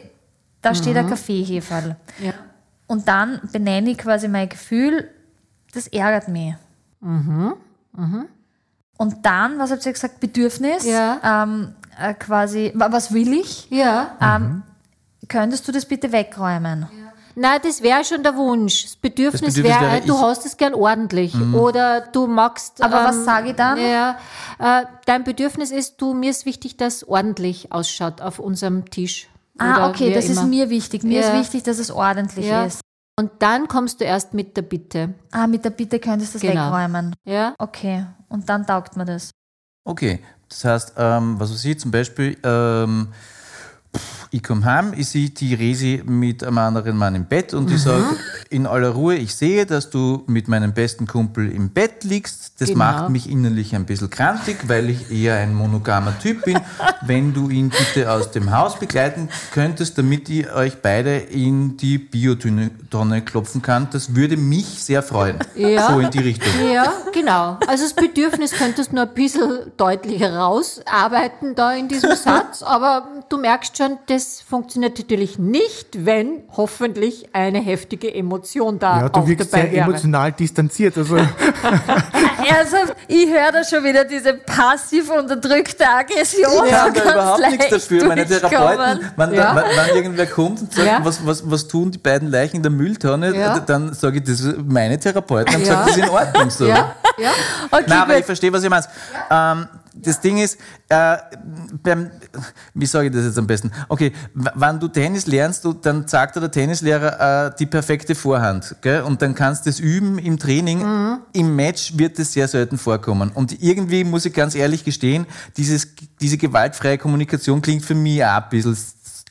da steht ein Kaffeeheferl. Ja. Und dann benenne ich quasi mein Gefühl, das ärgert mich. Und dann, was habt ihr gesagt, Bedürfnis? Ja. Ähm, äh, quasi, wa- was will ich? Ja. Ähm, könntest du das bitte wegräumen? Nein, das wäre schon der Wunsch. Das Bedürfnis, Bedürfnis wäre, wäre, du ich- hast es gern ordentlich. Oder du magst. Aber ähm, was sage ich dann? Ja, äh, dein Bedürfnis ist, du, mir ist wichtig, dass es ordentlich ausschaut auf unserem Tisch. Ah, Oder okay, das ist immer. mir wichtig. Mir Ja. ist wichtig, dass es ordentlich Ja. ist. Und dann kommst du erst mit der Bitte. Ah, mit der Bitte könntest du das Genau. wegräumen. Ja. Okay, und dann taugt mir das. Okay, das heißt, ähm, was weiß ich, zum Beispiel, ähm, pff, ich komme heim, ich sehe die Resi mit einem anderen Mann im Bett und ich sage in aller Ruhe, ich sehe, dass du mit meinem besten Kumpel im Bett liegst. Das Genau. macht mich innerlich ein bisschen krantig, weil ich eher ein monogamer Typ bin. Wenn du ihn bitte aus dem Haus begleiten könntest, damit ich euch beide in die Biotonne klopfen kann, das würde mich sehr freuen. Ja. So in die Richtung. Ja, genau. Also das Bedürfnis könntest du nur ein bisschen deutlicher rausarbeiten da in diesem Satz, aber du merkst schon, das funktioniert natürlich nicht, wenn hoffentlich eine heftige Emotion da Ja, du auch wirkst dabei sehr wäre. emotional distanziert. Also Ernsthaft, ich höre da schon wieder diese passiv unterdrückte Aggression. Ich ganz da überhaupt nichts dafür. Meine. Therapeuten, wenn, Ja. da, wenn, wenn irgendwer kommt und sagt, Ja. was, was, was tun die beiden Leichen in der Mülltonne, Ja. dann sage ich, das ist meine Therapeuten haben Ja. gesagt, das ist in Ordnung so. Ja, ja. Okay, Nein, aber gut. ich verstehe, was ihr meint. Ähm, das Ding ist, äh, beim, wie sage ich das jetzt am besten? Okay, wenn du Tennis lernst, du, dann sagt dir der Tennislehrer äh, die perfekte Vorhand. Gell? Und dann kannst du das üben im Training. Mhm. Im Match wird es sehr selten vorkommen. Und irgendwie muss ich ganz ehrlich gestehen, dieses, diese gewaltfreie Kommunikation klingt für mich auch ein bisschen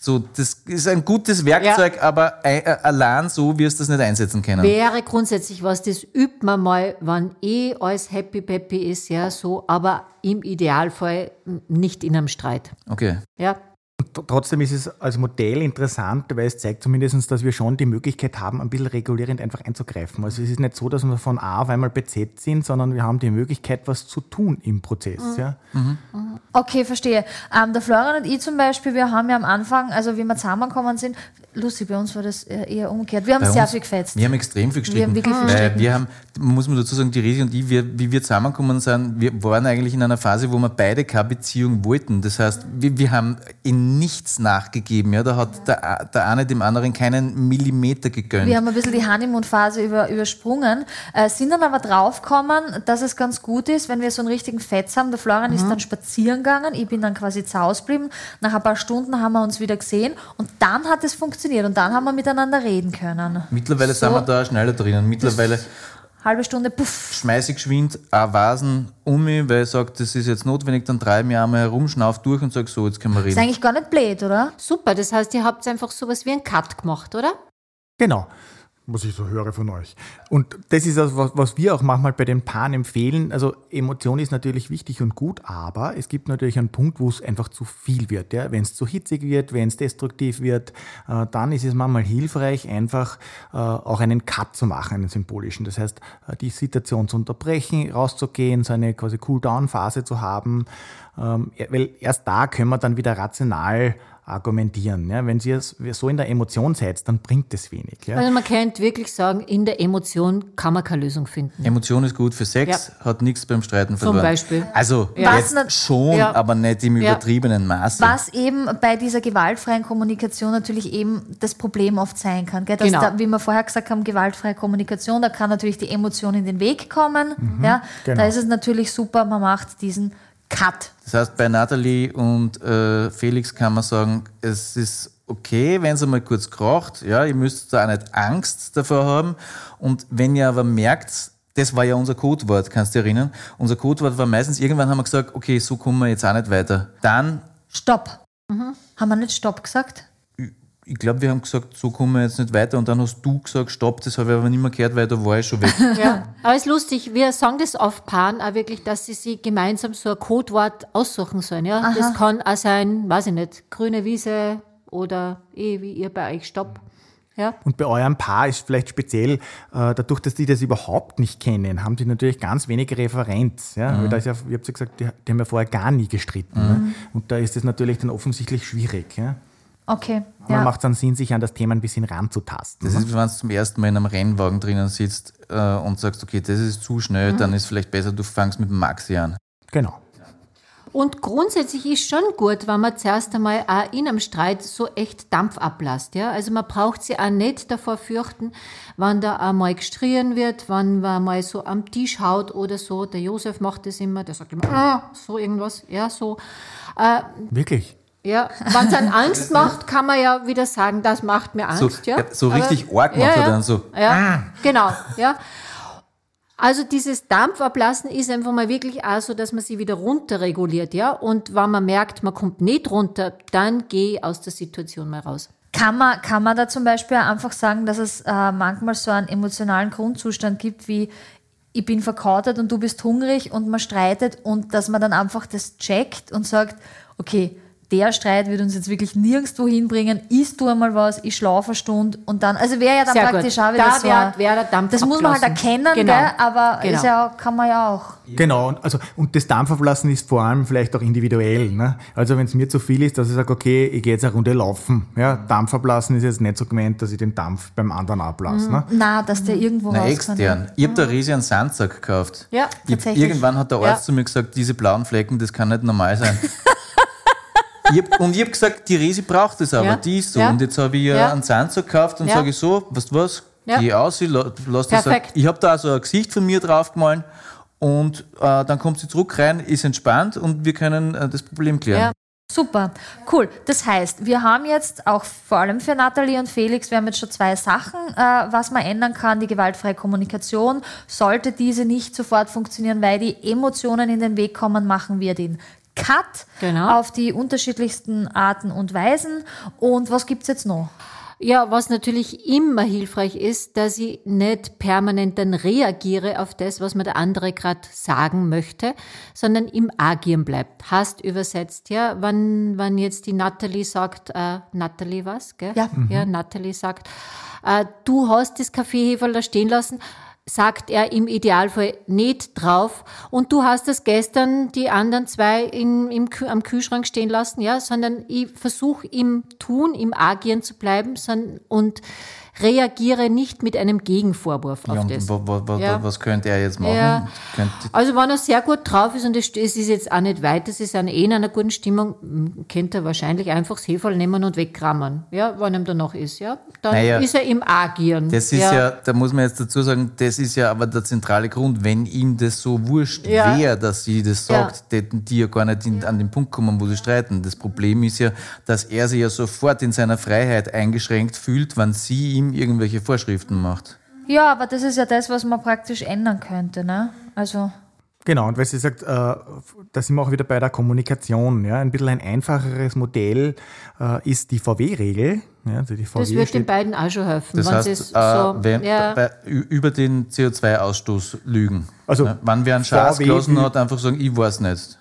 so, das ist ein gutes Werkzeug, aber ein- äh, allein so wirst du das nicht einsetzen können. Wäre grundsätzlich was, das übt man mal, wann eh alles happy peppy ist, ja, so, aber im Idealfall nicht in einem Streit. Okay. Ja. Tr- Trotzdem ist es als Modell interessant, weil es zeigt zumindest, dass wir schon die Möglichkeit haben, ein bisschen regulierend einfach einzugreifen. Also es ist nicht so, dass wir von A auf einmal Z sind, sondern wir haben die Möglichkeit, was zu tun im Prozess. Ja? Okay, verstehe. Ähm, der Florian und ich zum Beispiel, wir haben ja am Anfang, also wie wir zusammengekommen sind, lustig, bei uns war das eher umgekehrt. Wir haben Bei sehr uns- viel gefetzt. Wir haben extrem viel gestritten. Wir haben wirklich viel weil gestritten. wir haben, muss man dazu sagen, die Resi und ich, wir, wie wir zusammengekommen sind, wir waren eigentlich in einer Phase, wo wir beide keine Beziehung wollten. Das heißt, wir, wir haben in nichts nachgegeben. Ja? Da hat der, der eine dem anderen keinen Millimeter gegönnt. Wir haben ein bisschen die Honeymoon-Phase über, übersprungen, äh, sind dann aber draufgekommen, dass es ganz gut ist, wenn wir so einen richtigen Fetz haben. Der Florian Mhm. ist dann spazieren gegangen, ich bin dann quasi zu Hause geblieben. Nach ein paar Stunden haben wir uns wieder gesehen und dann hat es funktioniert und dann haben wir miteinander reden können. Mittlerweile So. sind wir da schneller drinnen. Mittlerweile halbe Stunde, puff. schmeiße ich geschwind auch Vasen um mich, weil ich sage, das ist jetzt notwendig, dann treibe ich mich einmal herum, schnauf durch und sage, so, jetzt können wir Ist reden. eigentlich gar nicht blöd, oder? Super, das heißt, ihr habt einfach sowas wie einen Cut gemacht, oder? Genau, was ich so höre von euch. Und das ist also, was, was wir auch manchmal bei den Paaren empfehlen. Also Emotion ist natürlich wichtig und gut, aber es gibt natürlich einen Punkt, wo es einfach zu viel wird. Ja? Wenn es zu hitzig wird, wenn es destruktiv wird, äh, dann ist es manchmal hilfreich, einfach äh, auch einen Cut zu machen, einen symbolischen. Das heißt, äh, die Situation zu unterbrechen, rauszugehen, so eine quasi Cool-Down-Phase zu haben, ähm, weil erst da können wir dann wieder rational argumentieren. Ja? Wenn ihr so in der Emotion seid, dann bringt es wenig. Ja? Also man könnte wirklich sagen, in der Emotion kann man keine Lösung finden. Emotion ist gut für Sex, hat nichts beim Streiten Zum verloren. Beispiel. Also schon, Ja. aber nicht im Ja. übertriebenen Maße. Was eben bei dieser gewaltfreien Kommunikation natürlich eben das Problem oft sein kann. Gell? Dass Genau. da, wie wir vorher gesagt haben, gewaltfreie Kommunikation, da kann natürlich die Emotion in den Weg kommen. ja? genau. Da ist es natürlich super, man macht diesen Cut. Das heißt, bei Nathalie und äh, Felix kann man sagen, es ist okay, wenn es einmal kurz kracht. Ja, ihr müsst da auch nicht Angst davor haben. Und wenn ihr aber merkt, das war ja unser Codewort, kannst du dich erinnern? Unser Codewort war meistens, irgendwann haben wir gesagt, okay, so kommen wir jetzt auch nicht weiter. Dann, Stopp. Haben wir nicht Stopp gesagt? Ich glaube, wir haben gesagt, so kommen wir jetzt nicht weiter. Und dann hast du gesagt, stopp, das habe ich aber nicht mehr gehört, weil da war ich schon weg. Ja. Aber es ist lustig, wir sagen das auf Paaren auch wirklich, dass sie sich gemeinsam so ein Codewort aussuchen sollen. Ja? Das kann auch sein, weiß ich nicht, grüne Wiese oder eh wie ihr bei euch Stopp. Ja? Und bei eurem Paar ist vielleicht speziell, äh, dadurch, dass die das überhaupt nicht kennen, haben die natürlich ganz wenige Referenz. Ja? Weil da ist ja, ihr habt ja gesagt, die, die haben ja vorher gar nie gestritten. Ne? Und da ist es natürlich dann offensichtlich schwierig. Ja? Okay. Man Ja. macht dann Sinn, sich an das Thema ein bisschen ranzutasten. Das ist, wie wenn du zum ersten Mal in einem Rennwagen drinnen sitzt äh, und sagst, okay, das ist zu schnell, dann ist vielleicht besser, du fängst mit dem Maxi an. Genau. Und grundsätzlich ist schon gut, wenn man zuerst einmal auch in einem Streit so echt Dampf ablässt. Ja? Also man braucht sich auch nicht davor fürchten, wenn da einmal gestrien wird, wenn man mal so am Tisch haut oder so. Der Josef macht das immer, der sagt immer, ah, so irgendwas, ja, so. Wirklich. Ja, wenn es einen Angst macht, kann man ja wieder sagen, das macht mir So, Angst. ja? ja, so Aber- richtig arg macht er dann so. Ja, genau, ja. Also dieses Dampfablassen ist einfach mal wirklich auch so, dass man sie wieder runterreguliert, ja. Und wenn man merkt, man kommt nicht runter, dann geh aus der Situation mal raus. Kann man, kann man da zum Beispiel einfach sagen, dass es äh, manchmal so einen emotionalen Grundzustand gibt, wie ich bin verkatert und du bist hungrig und man streitet und dass man dann einfach das checkt und sagt, okay, der Streit wird uns jetzt wirklich nirgendwo hinbringen, isst du einmal was, ich schlafe eine Stunde und dann, also wäre ja dann Sehr praktisch gut. auch wieder Da so, wär- wär der Dampf das muss man halt erkennen, Genau. gell? aber Genau. ist ja, kann man ja auch. Genau, und, also, und das Dampfablassen ist vor allem vielleicht auch individuell. Ne? Also wenn es mir zu viel ist, dass ich sage, okay, ich gehe jetzt eine Runde laufen. Ja? Dampfablassen ist jetzt nicht so gemeint, dass ich den Dampf beim anderen ablasse. Ne? Na, dass der irgendwo Na, raus extern. Ich habe da riesig einen Sandsack gekauft. Ja, ich, tatsächlich. Irgendwann hat der Arzt Ja. zu mir gesagt, diese blauen Flecken, das kann nicht normal sein. ich hab, und ich habe gesagt, die Resi braucht das aber, Ja. die ist so. Ja. Und jetzt habe ich ja, Ja. einen Sandsack gekauft und sage so, weißt du was, Ja. geh aus, ich la- lass das. Perfekt. Ich habe da also ein Gesicht von mir draufgemalt und äh, dann kommt sie zurück rein, ist entspannt und wir können äh, das Problem klären. Super, cool. Das heißt, wir haben jetzt auch vor allem für Nathalie und Felix, wir haben jetzt schon zwei Sachen, äh, was man ändern kann. Die gewaltfreie Kommunikation. Sollte diese nicht sofort funktionieren, weil die Emotionen in den Weg kommen, machen wir den Cut Genau. auf die unterschiedlichsten Arten und Weisen. Und was gibt's jetzt noch? Ja, was natürlich immer hilfreich ist, dass ich nicht permanent dann reagiere auf das, was mir der andere gerade sagen möchte, sondern im Agieren bleibt. Hast übersetzt, ja, wenn, wenn jetzt die Natalie sagt, äh, Natalie was, gell? Ja. Ja, Natalie sagt, äh, du hast das Kaffeeheferl da stehen lassen, sagt er im Idealfall nicht drauf. Und du hast das gestern die anderen zwei in, im, am Kühlschrank stehen lassen, ja, sondern ich versuche im Tun, im Agieren zu bleiben son- und reagiere nicht mit einem Gegenvorwurf auf Ja, das. wa, wa, Ja. was könnte er jetzt machen? Ja. Also wenn er sehr gut drauf ist und es ist jetzt auch nicht weit, es ist eh in einer guten Stimmung, könnte er wahrscheinlich einfach das Heferl nehmen und wegkramen, ja, wenn ihm danach ist, ja. Dann Naja, ist er im Agieren. Das ist ja. da muss man jetzt dazu sagen, das ist ja aber der zentrale Grund. Wenn ihm das so wurscht Ja. wäre, dass sie das Ja. sagt, täten die ja gar nicht in, an den Punkt kommen, wo sie streiten. Das Problem ist ja, dass er sich ja sofort in seiner Freiheit eingeschränkt fühlt, wenn sie ihm irgendwelche Vorschriften macht. Ja, aber das ist ja das, was man praktisch ändern könnte, ne? Also. Genau, und weil sie sagt, äh, da sind wir auch wieder bei der Kommunikation. Ja? Ein bisschen ein einfacheres Modell äh, ist die VW-Regel. Ja, also die VW Das wird den beiden auch schon helfen. Das wenn heißt, äh, so, wenn, ja, bei, über den CO2-Ausstoß lügen. Also, Ne? Wann wer einen Schatz gelassen hat, einfach sagen, ich weiß nicht.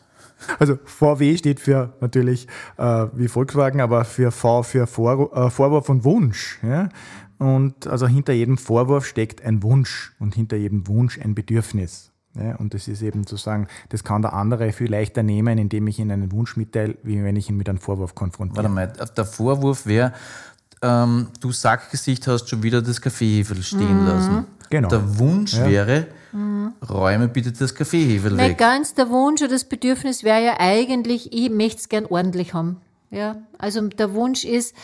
Also VW steht für natürlich äh, wie Volkswagen, aber für V für Vor, äh, Vorwurf und Wunsch. Ja? Und also hinter jedem Vorwurf steckt ein Wunsch und hinter jedem Wunsch ein Bedürfnis. Ja? Und das ist eben zu sagen, das kann der andere viel leichter nehmen, indem ich ihn einen Wunsch mitteile, wie wenn ich ihn mit einem Vorwurf konfrontiere. Warte mal, der Vorwurf wäre, ähm, du Sackgesicht hast schon wieder das Kaffeehefe stehen lassen. Genau. Der Wunsch Ja. wäre, räume bitte das Kaffeehefe nicht weg. ganz der Wunsch oder das Bedürfnis wäre ja eigentlich, ich möchte es gern ordentlich haben. Ja, also der Wunsch ist,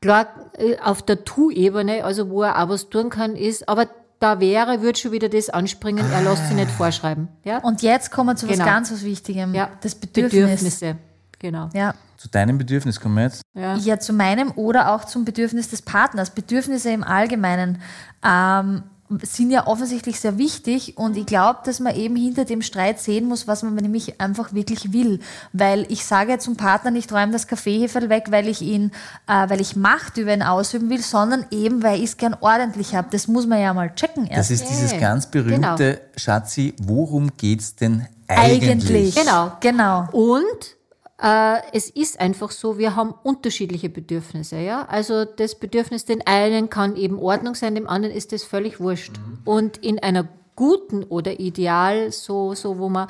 klar, äh, auf der Tu-Ebene, also wo er auch was tun kann, ist, aber da wäre, würde schon wieder das anspringen, er lässt sich nicht vorschreiben. Ja, Und jetzt kommen wir zu was Genau. ganz was Wichtigem. ja. Das Bedürfnis. Bedürfnisse. Genau. Ja. Zu deinem Bedürfnis kommen wir jetzt. Ja. ja, zu meinem oder auch zum Bedürfnis des Partners. Bedürfnisse im Allgemeinen ähm, sind ja offensichtlich sehr wichtig und ich glaube, dass man eben hinter dem Streit sehen muss, was man nämlich einfach wirklich will. Weil ich sage zum Partner nicht, räume das Kaffeeheferl weg, weil ich ihn, äh, weil ich Macht über ihn ausüben will, sondern eben, weil ich es gern ordentlich habe. Das muss man ja mal checken Das erst. ist dieses ganz berühmte, Schatzi, worum geht's denn eigentlich. eigentlich? Genau. Genau. Und es ist einfach so, wir haben unterschiedliche Bedürfnisse. Ja? Also das Bedürfnis, den einen kann eben Ordnung sein, dem anderen ist das völlig wurscht. Und in einer guten oder ideal, so, so wo man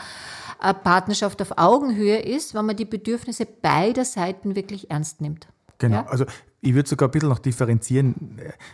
eine Partnerschaft auf Augenhöhe ist, wenn man die Bedürfnisse beider Seiten wirklich ernst nimmt. Genau. Ja? Also ich würde sogar ein bisschen noch differenzieren.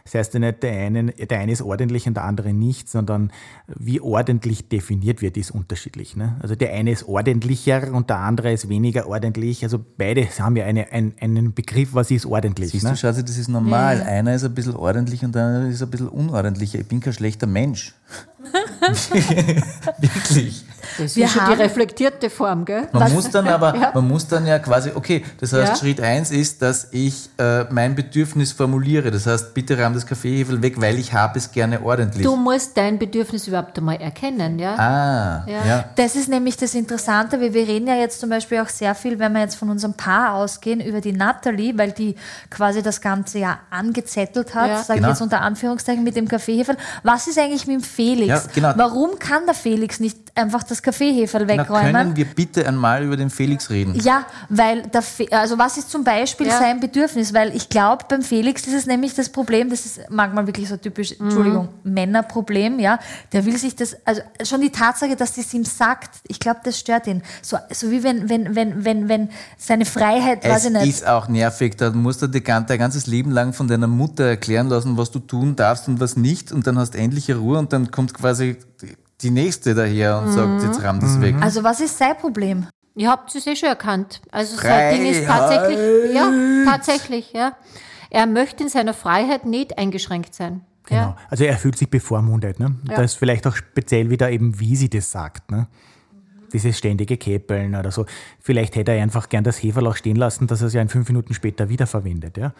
Das heißt ja nicht, der eine, der eine ist ordentlich und der andere nicht, sondern wie ordentlich definiert wird, ist unterschiedlich. Ne? Also der eine ist ordentlicher und der andere ist weniger ordentlich. Also beide haben ja eine, ein, einen Begriff, was ist ordentlich. Siehst ne? du, Schatzi, das ist normal. Ja. Einer ist ein bisschen ordentlich und der andere ist ein bisschen unordentlicher. Ich bin kein schlechter Mensch. Wirklich. Das Wir ist schon haben- die reflektierte Form, gell? Man muss dann aber, Ja. man muss dann ja quasi, okay, das heißt, Ja. Schritt eins ist, dass ich äh, mein Bedürfnis formuliere. Das heißt, bitte räum das Kaffeehefe weg, weil ich habe es gerne ordentlich. Du musst dein Bedürfnis überhaupt einmal erkennen, ja? ah, Ja. ja. Das ist nämlich das Interessante, weil wir reden ja jetzt zum Beispiel auch sehr viel, wenn wir jetzt von unserem Paar ausgehen, über die Natalie, weil die quasi das ganze ja angezettelt hat, Ja. sage Genau. ich jetzt unter Anführungszeichen, mit dem Kaffeeheferl. Was ist eigentlich mit dem Felix? Ja, genau. Warum kann der Felix nicht einfach das Kaffeeheferl Na, wegräumen? können wir bitte einmal über den Felix reden? Ja, weil der Fe also was ist zum Beispiel Ja. sein Bedürfnis? Weil ich glaube, beim Felix ist es nämlich das Problem, das ist manchmal wirklich so typisch, Mhm. Entschuldigung, Männerproblem, ja. Der will sich das, also schon die Tatsache, dass das ihm sagt, ich glaube, das stört ihn. So, so wie wenn, wenn, wenn, wenn, wenn seine Freiheit, Es weiß ich nicht. ist auch nervig, da musst du dir dein ganzes Leben lang von deiner Mutter erklären lassen, was du tun darfst und was nicht und dann hast du endlich Ruhe und dann kommt quasi die- Nächste daher und sagt, jetzt ramm das weg. Also was ist sein Problem? Ihr habt es eh schon erkannt. Also sein Ding ist tatsächlich, ja, tatsächlich, ja. Er möchte in seiner Freiheit nicht eingeschränkt sein. Genau. Ja. Also er fühlt sich bevormundet. Ne? Ja. Da ist vielleicht auch speziell wieder eben, wie sie das sagt. Ne? Dieses ständige Käppeln oder so. Vielleicht hätte er einfach gern das Heferl auch stehen lassen, dass er es ja in fünf Minuten später wiederverwendet. Ja?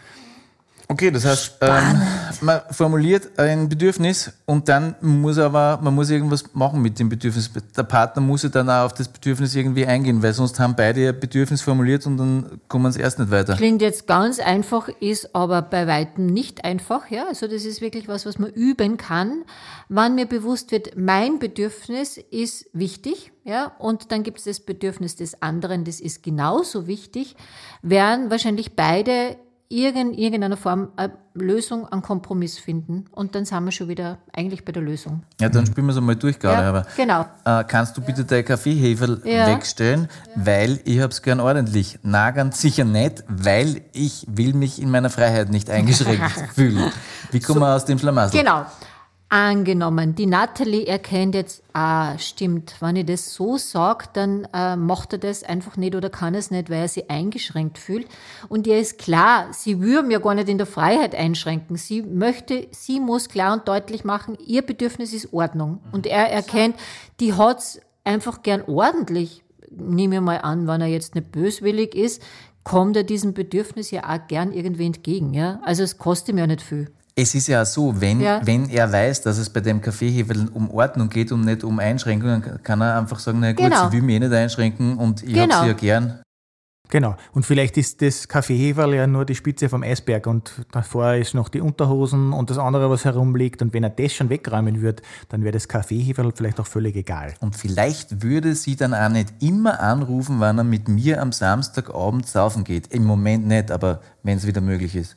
Okay, das heißt, ähm, man formuliert ein Bedürfnis und dann muss aber, man muss irgendwas machen mit dem Bedürfnis. Der Partner muss ja dann auch auf das Bedürfnis irgendwie eingehen, weil sonst haben beide ihr Bedürfnis formuliert und dann kommen sie erst nicht weiter. Klingt jetzt ganz einfach, ist aber bei weitem nicht einfach. Ja? Also das ist wirklich was, was man üben kann. Wann mir bewusst wird, mein Bedürfnis ist wichtig, ja, und dann gibt es das Bedürfnis des anderen, das ist genauso wichtig, werden wahrscheinlich beide irgend, irgendeiner Form eine Lösung, einen Kompromiss finden. Und dann sind wir schon wieder eigentlich bei der Lösung. Ja, dann spielen wir es einmal durch, gerade. Ja, aber, genau. Äh, kannst du bitte dein Kaffeeheferl Ja. wegstellen, weil ich hab's gern ordentlich. Na, ganz sicher nicht, weil ich will mich in meiner Freiheit nicht eingeschränkt fühlen. Wie kommen wir aus dem Schlamassel? Genau. Angenommen, die Natalie erkennt jetzt, ah, stimmt, wenn ich das so sage, dann äh, macht er das einfach nicht oder kann es nicht, weil er sich eingeschränkt fühlt. Und ihr ist klar, sie würde mir gar nicht in der Freiheit einschränken. Sie möchte, sie muss klar und deutlich machen, ihr Bedürfnis ist Ordnung. Und er erkennt, die hat's einfach gern ordentlich. Nehme ich mal an, wenn er jetzt nicht böswillig ist, kommt er diesem Bedürfnis ja auch gern irgendwie entgegen. Ja? Also es kostet mir ja nicht viel. Es ist ja auch so, wenn, Ja. wenn er weiß, dass es bei dem Kaffeeheferl um Ordnung geht und nicht um Einschränkungen, kann er einfach sagen, na gut, Genau. sie will mich eh nicht einschränken und ich Genau. habe sie ja gern. Genau. Und vielleicht ist das Kaffeeheferl ja nur die Spitze vom Eisberg und davor ist noch die Unterhosen und das andere, was herumliegt. Und wenn er das schon wegräumen würde, dann wäre das Kaffeeheferl vielleicht auch völlig egal. Und vielleicht würde sie dann auch nicht immer anrufen, wann er mit mir am Samstagabend saufen geht. Im Moment nicht, aber wenn es wieder möglich ist.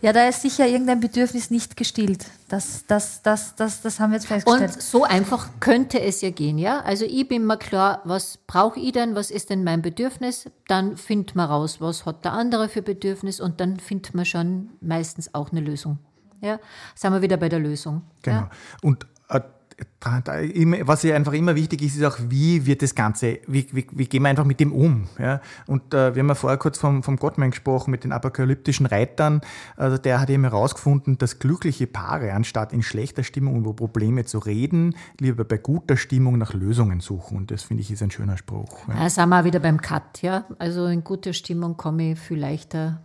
Ja, da ist sicher irgendein Bedürfnis nicht gestillt. Das, das, das, das, das haben wir jetzt festgestellt. Und so einfach könnte es ja gehen, ja. Also ich bin mir klar, was brauche ich denn, was ist denn mein Bedürfnis? Dann findet man raus, was hat der andere für Bedürfnis und dann findet man schon meistens auch eine Lösung. Ja, sind wir wieder bei der Lösung. Genau. Ja. Und was ja einfach immer wichtig ist, ist auch, wie wird das Ganze, wie, wie, wie gehen wir einfach mit dem um? Ja? Und äh, wir haben ja vorher kurz vom, vom Gottman gesprochen, mit den apokalyptischen Reitern. Also der hat eben herausgefunden, dass glückliche Paare, anstatt in schlechter Stimmung über Probleme zu reden, lieber bei guter Stimmung nach Lösungen suchen. Und das finde ich ist ein schöner Spruch. Ja. Da sind wir wieder beim Cut, ja. Also in guter Stimmung komme ich viel leichter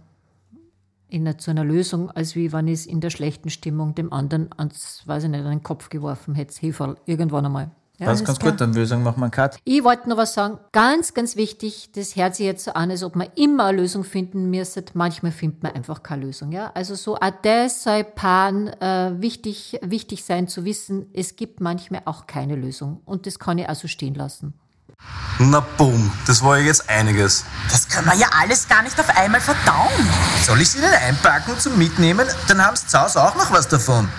in eine, zu einer Lösung, als wie wenn ich es in der schlechten Stimmung dem anderen ans, weiß ich nicht, an den Kopf geworfen hätte, Heferl, irgendwann einmal. Ja, das ist ganz gut, dann würde ich sagen, machen wir einen Cut. Ich wollte noch was sagen, ganz, ganz wichtig, das hört sich jetzt so an, als ob man immer eine Lösung finden müsste. Manchmal findet man einfach keine Lösung. Ja? Also so auch das soll Paaren äh, wichtig, wichtig sein zu wissen, es gibt manchmal auch keine Lösung. Und das kann ich also stehen lassen. Na boom, das war ja jetzt einiges. Das können wir ja alles gar nicht auf einmal verdauen. Soll ich sie nicht einpacken zum Mitnehmen? Dann haben sie zu Hause auch noch was davon.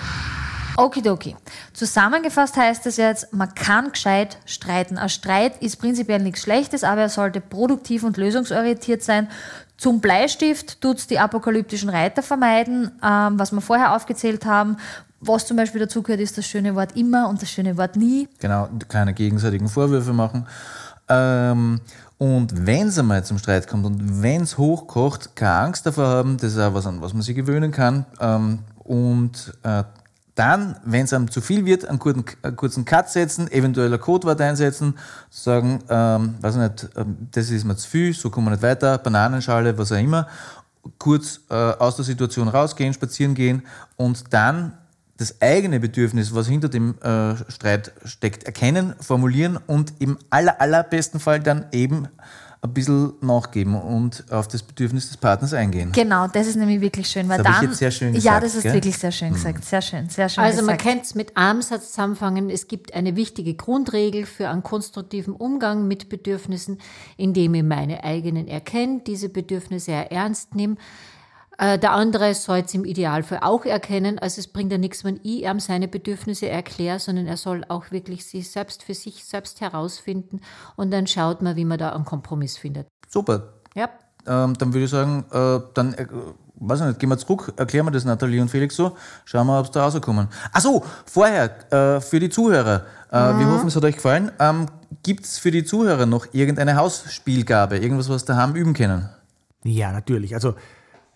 Okidoki. Zusammengefasst heißt es jetzt, man kann gescheit streiten. Ein Streit ist prinzipiell nichts Schlechtes, aber er sollte produktiv und lösungsorientiert sein. Zum Bleistift tut's die apokalyptischen Reiter vermeiden, ähm, was wir vorher aufgezählt haben. Was zum Beispiel dazu gehört, ist das schöne Wort immer und das schöne Wort nie. Genau, keine gegenseitigen Vorwürfe machen. Ähm, und wenn es einmal zum Streit kommt und wenn es hochkocht, keine Angst davor haben, das ist auch was, an was man sich gewöhnen kann. Ähm, und äh, dann, wenn es einem zu viel wird, einen kurzen, einen kurzen Cut setzen, eventuell ein Codewort einsetzen, sagen, ähm, weiß ich nicht, ähm, das ist mir zu viel, so kommen wir nicht weiter, Bananenschale, was auch immer, kurz äh, aus der Situation rausgehen, spazieren gehen und dann das eigene Bedürfnis, was hinter dem äh, Streit steckt, erkennen, formulieren und im aller, allerbesten Fall dann eben ein bisschen nachgeben und auf das Bedürfnis des Partners eingehen. Genau, das ist nämlich wirklich schön. Weil Das hab ich dann, jetzt sehr schön Ja, gesagt, das ist gell? wirklich sehr schön gesagt. Sehr schön, sehr schön Also man gesagt. kann es mit einem Satz zusammenfangen. Es gibt eine wichtige Grundregel für einen konstruktiven Umgang mit Bedürfnissen, indem ich meine eigenen erkenne, diese Bedürfnisse sehr ernst nehme. Äh, Der andere soll es im Idealfall auch erkennen. Also es bringt ja nichts, wenn ich ihm seine Bedürfnisse erkläre, sondern er soll auch wirklich sie selbst für sich selbst herausfinden und dann schaut man, wie man da einen Kompromiss findet. Super. Ja. Ähm, dann würde ich sagen, äh, dann, äh, weiß ich nicht, gehen wir zurück, erklären wir das Nathalie und Felix so, schauen wir, ob es da rauskommen. Ach so, vorher, äh, für die Zuhörer, äh, wir hoffen, es hat euch gefallen. Ähm, Gibt es für die Zuhörer noch irgendeine Hausspielgabe, irgendwas, was daheim üben können? Ja, natürlich. Also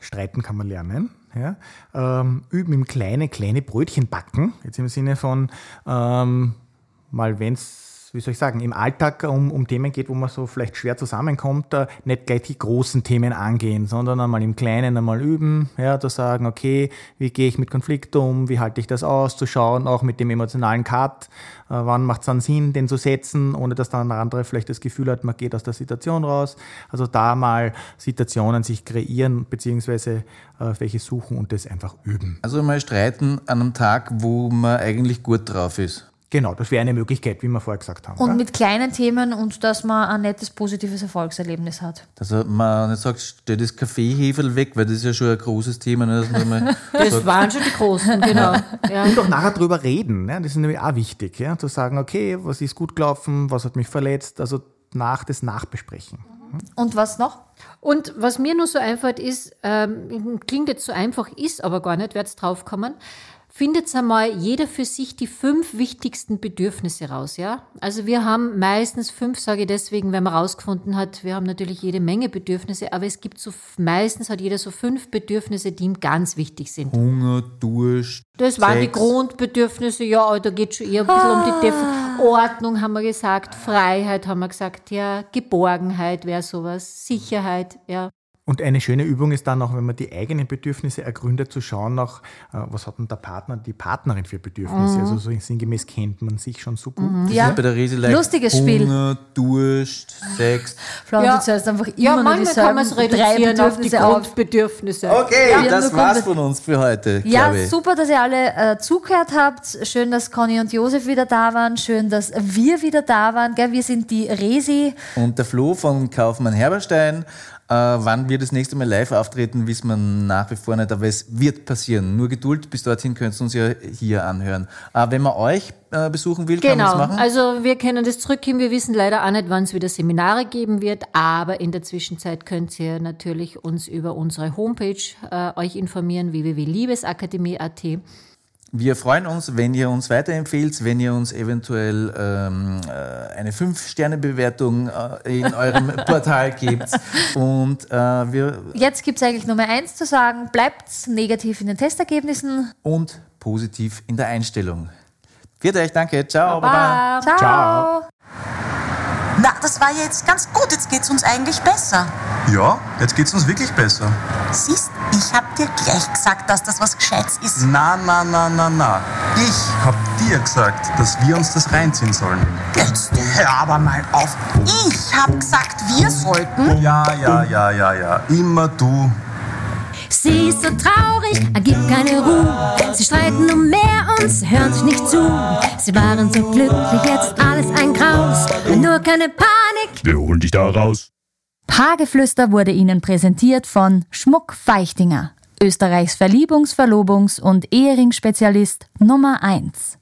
streiten kann man lernen. Ja? Ähm, üben im Kleine, kleine Brötchen backen. Jetzt im Sinne von ähm, mal, wenn es, wie soll ich sagen, im Alltag um, um Themen geht, wo man so vielleicht schwer zusammenkommt, äh, nicht gleich die großen Themen angehen, sondern einmal im Kleinen einmal üben, ja, da sagen, okay, wie gehe ich mit Konflikten um, wie halte ich das aus, zu schauen, auch mit dem emotionalen Cut, äh, wann macht es dann Sinn, den zu setzen, ohne dass dann der andere vielleicht das Gefühl hat, man geht aus der Situation raus. Also da mal Situationen sich kreieren, beziehungsweise äh, welche suchen und das einfach üben. Also mal streiten an einem Tag, wo man eigentlich gut drauf ist. Genau, das wäre eine Möglichkeit, wie wir vorher gesagt haben. Und gell? mit kleinen Themen und dass man ein nettes, positives Erfolgserlebnis hat. Dass man nicht sagt, stell das Kaffeeheferl weg, weil das ist ja schon ein großes Thema. ne, Das sagt, waren schon die Großen, genau. Ja. Und auch nachher drüber reden. Ne? Das ist nämlich auch wichtig, ja? zu sagen, okay, was ist gut gelaufen, was hat mich verletzt, also nach das Nachbesprechen. Und was noch? Und was mir nur so einfällt, ist, ähm, klingt jetzt so einfach, ist aber gar nicht, wird's draufkommen. Findet einmal jeder für sich die fünf wichtigsten Bedürfnisse raus, ja? Also wir haben meistens fünf, sage ich deswegen, wenn man rausgefunden hat, wir haben natürlich jede Menge Bedürfnisse, aber es gibt so, meistens hat jeder so fünf Bedürfnisse, die ihm ganz wichtig sind. Hunger, Durst. Das waren die. Grundbedürfnisse, ja, da geht schon eher ein bisschen um die Def Ordnung, haben wir gesagt, Freiheit haben wir gesagt, ja, Geborgenheit wäre sowas, Sicherheit, ja. Und eine schöne Übung ist dann auch, wenn man die eigenen Bedürfnisse ergründet, zu schauen nach, äh, was hat denn der Partner, die Partnerin für Bedürfnisse. Also so sinngemäß kennt man sich schon so gut. Das Ja. ist bei der Resi like Lustiges Hunger, Spiel. Durst, Sex. Florian, Ja. du zählst einfach immer Ja, nur manchmal kann man es dieselben drei reduzieren auf die. Grundbedürfnisse. Okay, Ja. das war's von uns für heute, Ja, super, dass ihr alle äh, zugehört habt. Schön, dass Conny und Josef wieder da waren. Schön, dass wir wieder da waren. Gell? Wir sind die Resi. Und der Flo von Kaufmann Herberstein. Äh, wann wir das nächste Mal live auftreten, wissen wir nach wie vor nicht, aber es wird passieren. Nur Geduld, bis dorthin könnt ihr uns ja hier anhören. Äh, wenn man euch äh, besuchen will, kann man Genau, das machen. also wir können das zurückgeben. Wir wissen leider auch nicht, wann es wieder Seminare geben wird, aber in der Zwischenzeit könnt ihr natürlich uns über unsere Homepage äh, euch informieren, www.liebesakademie.at. Wir freuen uns, wenn ihr uns weiterempfehlt, wenn ihr uns eventuell ähm, äh, eine 5-Sterne-Bewertung äh, in eurem Portal gebt. Und äh, wir Jetzt gibt es eigentlich nur mehr eins zu sagen. Bleibt negativ in den Testergebnissen. und positiv in der Einstellung. Viert euch, danke. Ciao, baba. Ciao. Ciao. Na, das war ja jetzt ganz gut. Jetzt geht's uns eigentlich besser. Ja, jetzt geht's uns wirklich besser. Siehst, ich hab dir gleich gesagt, dass das was Gescheites ist. Na, na, na, na, na. Ich hab dir gesagt, dass wir uns das reinziehen sollen. Jetzt hör aber mal auf. Ich hab gesagt, wir sollten. Ja, ja, ja, ja, ja. Immer du. Sie ist so traurig, er gibt keine Ruhe. Sie streiten um mehr und sie hören sich nicht zu. Sie waren so glücklich, jetzt alles ein Graus. Nur keine Panik. Wir holen dich da raus. Paargeflüster wurde Ihnen präsentiert von Schmuck Feichtinger, Österreichs Verliebungs-, Verlobungs- und Ehering-Spezialist Nummer 1.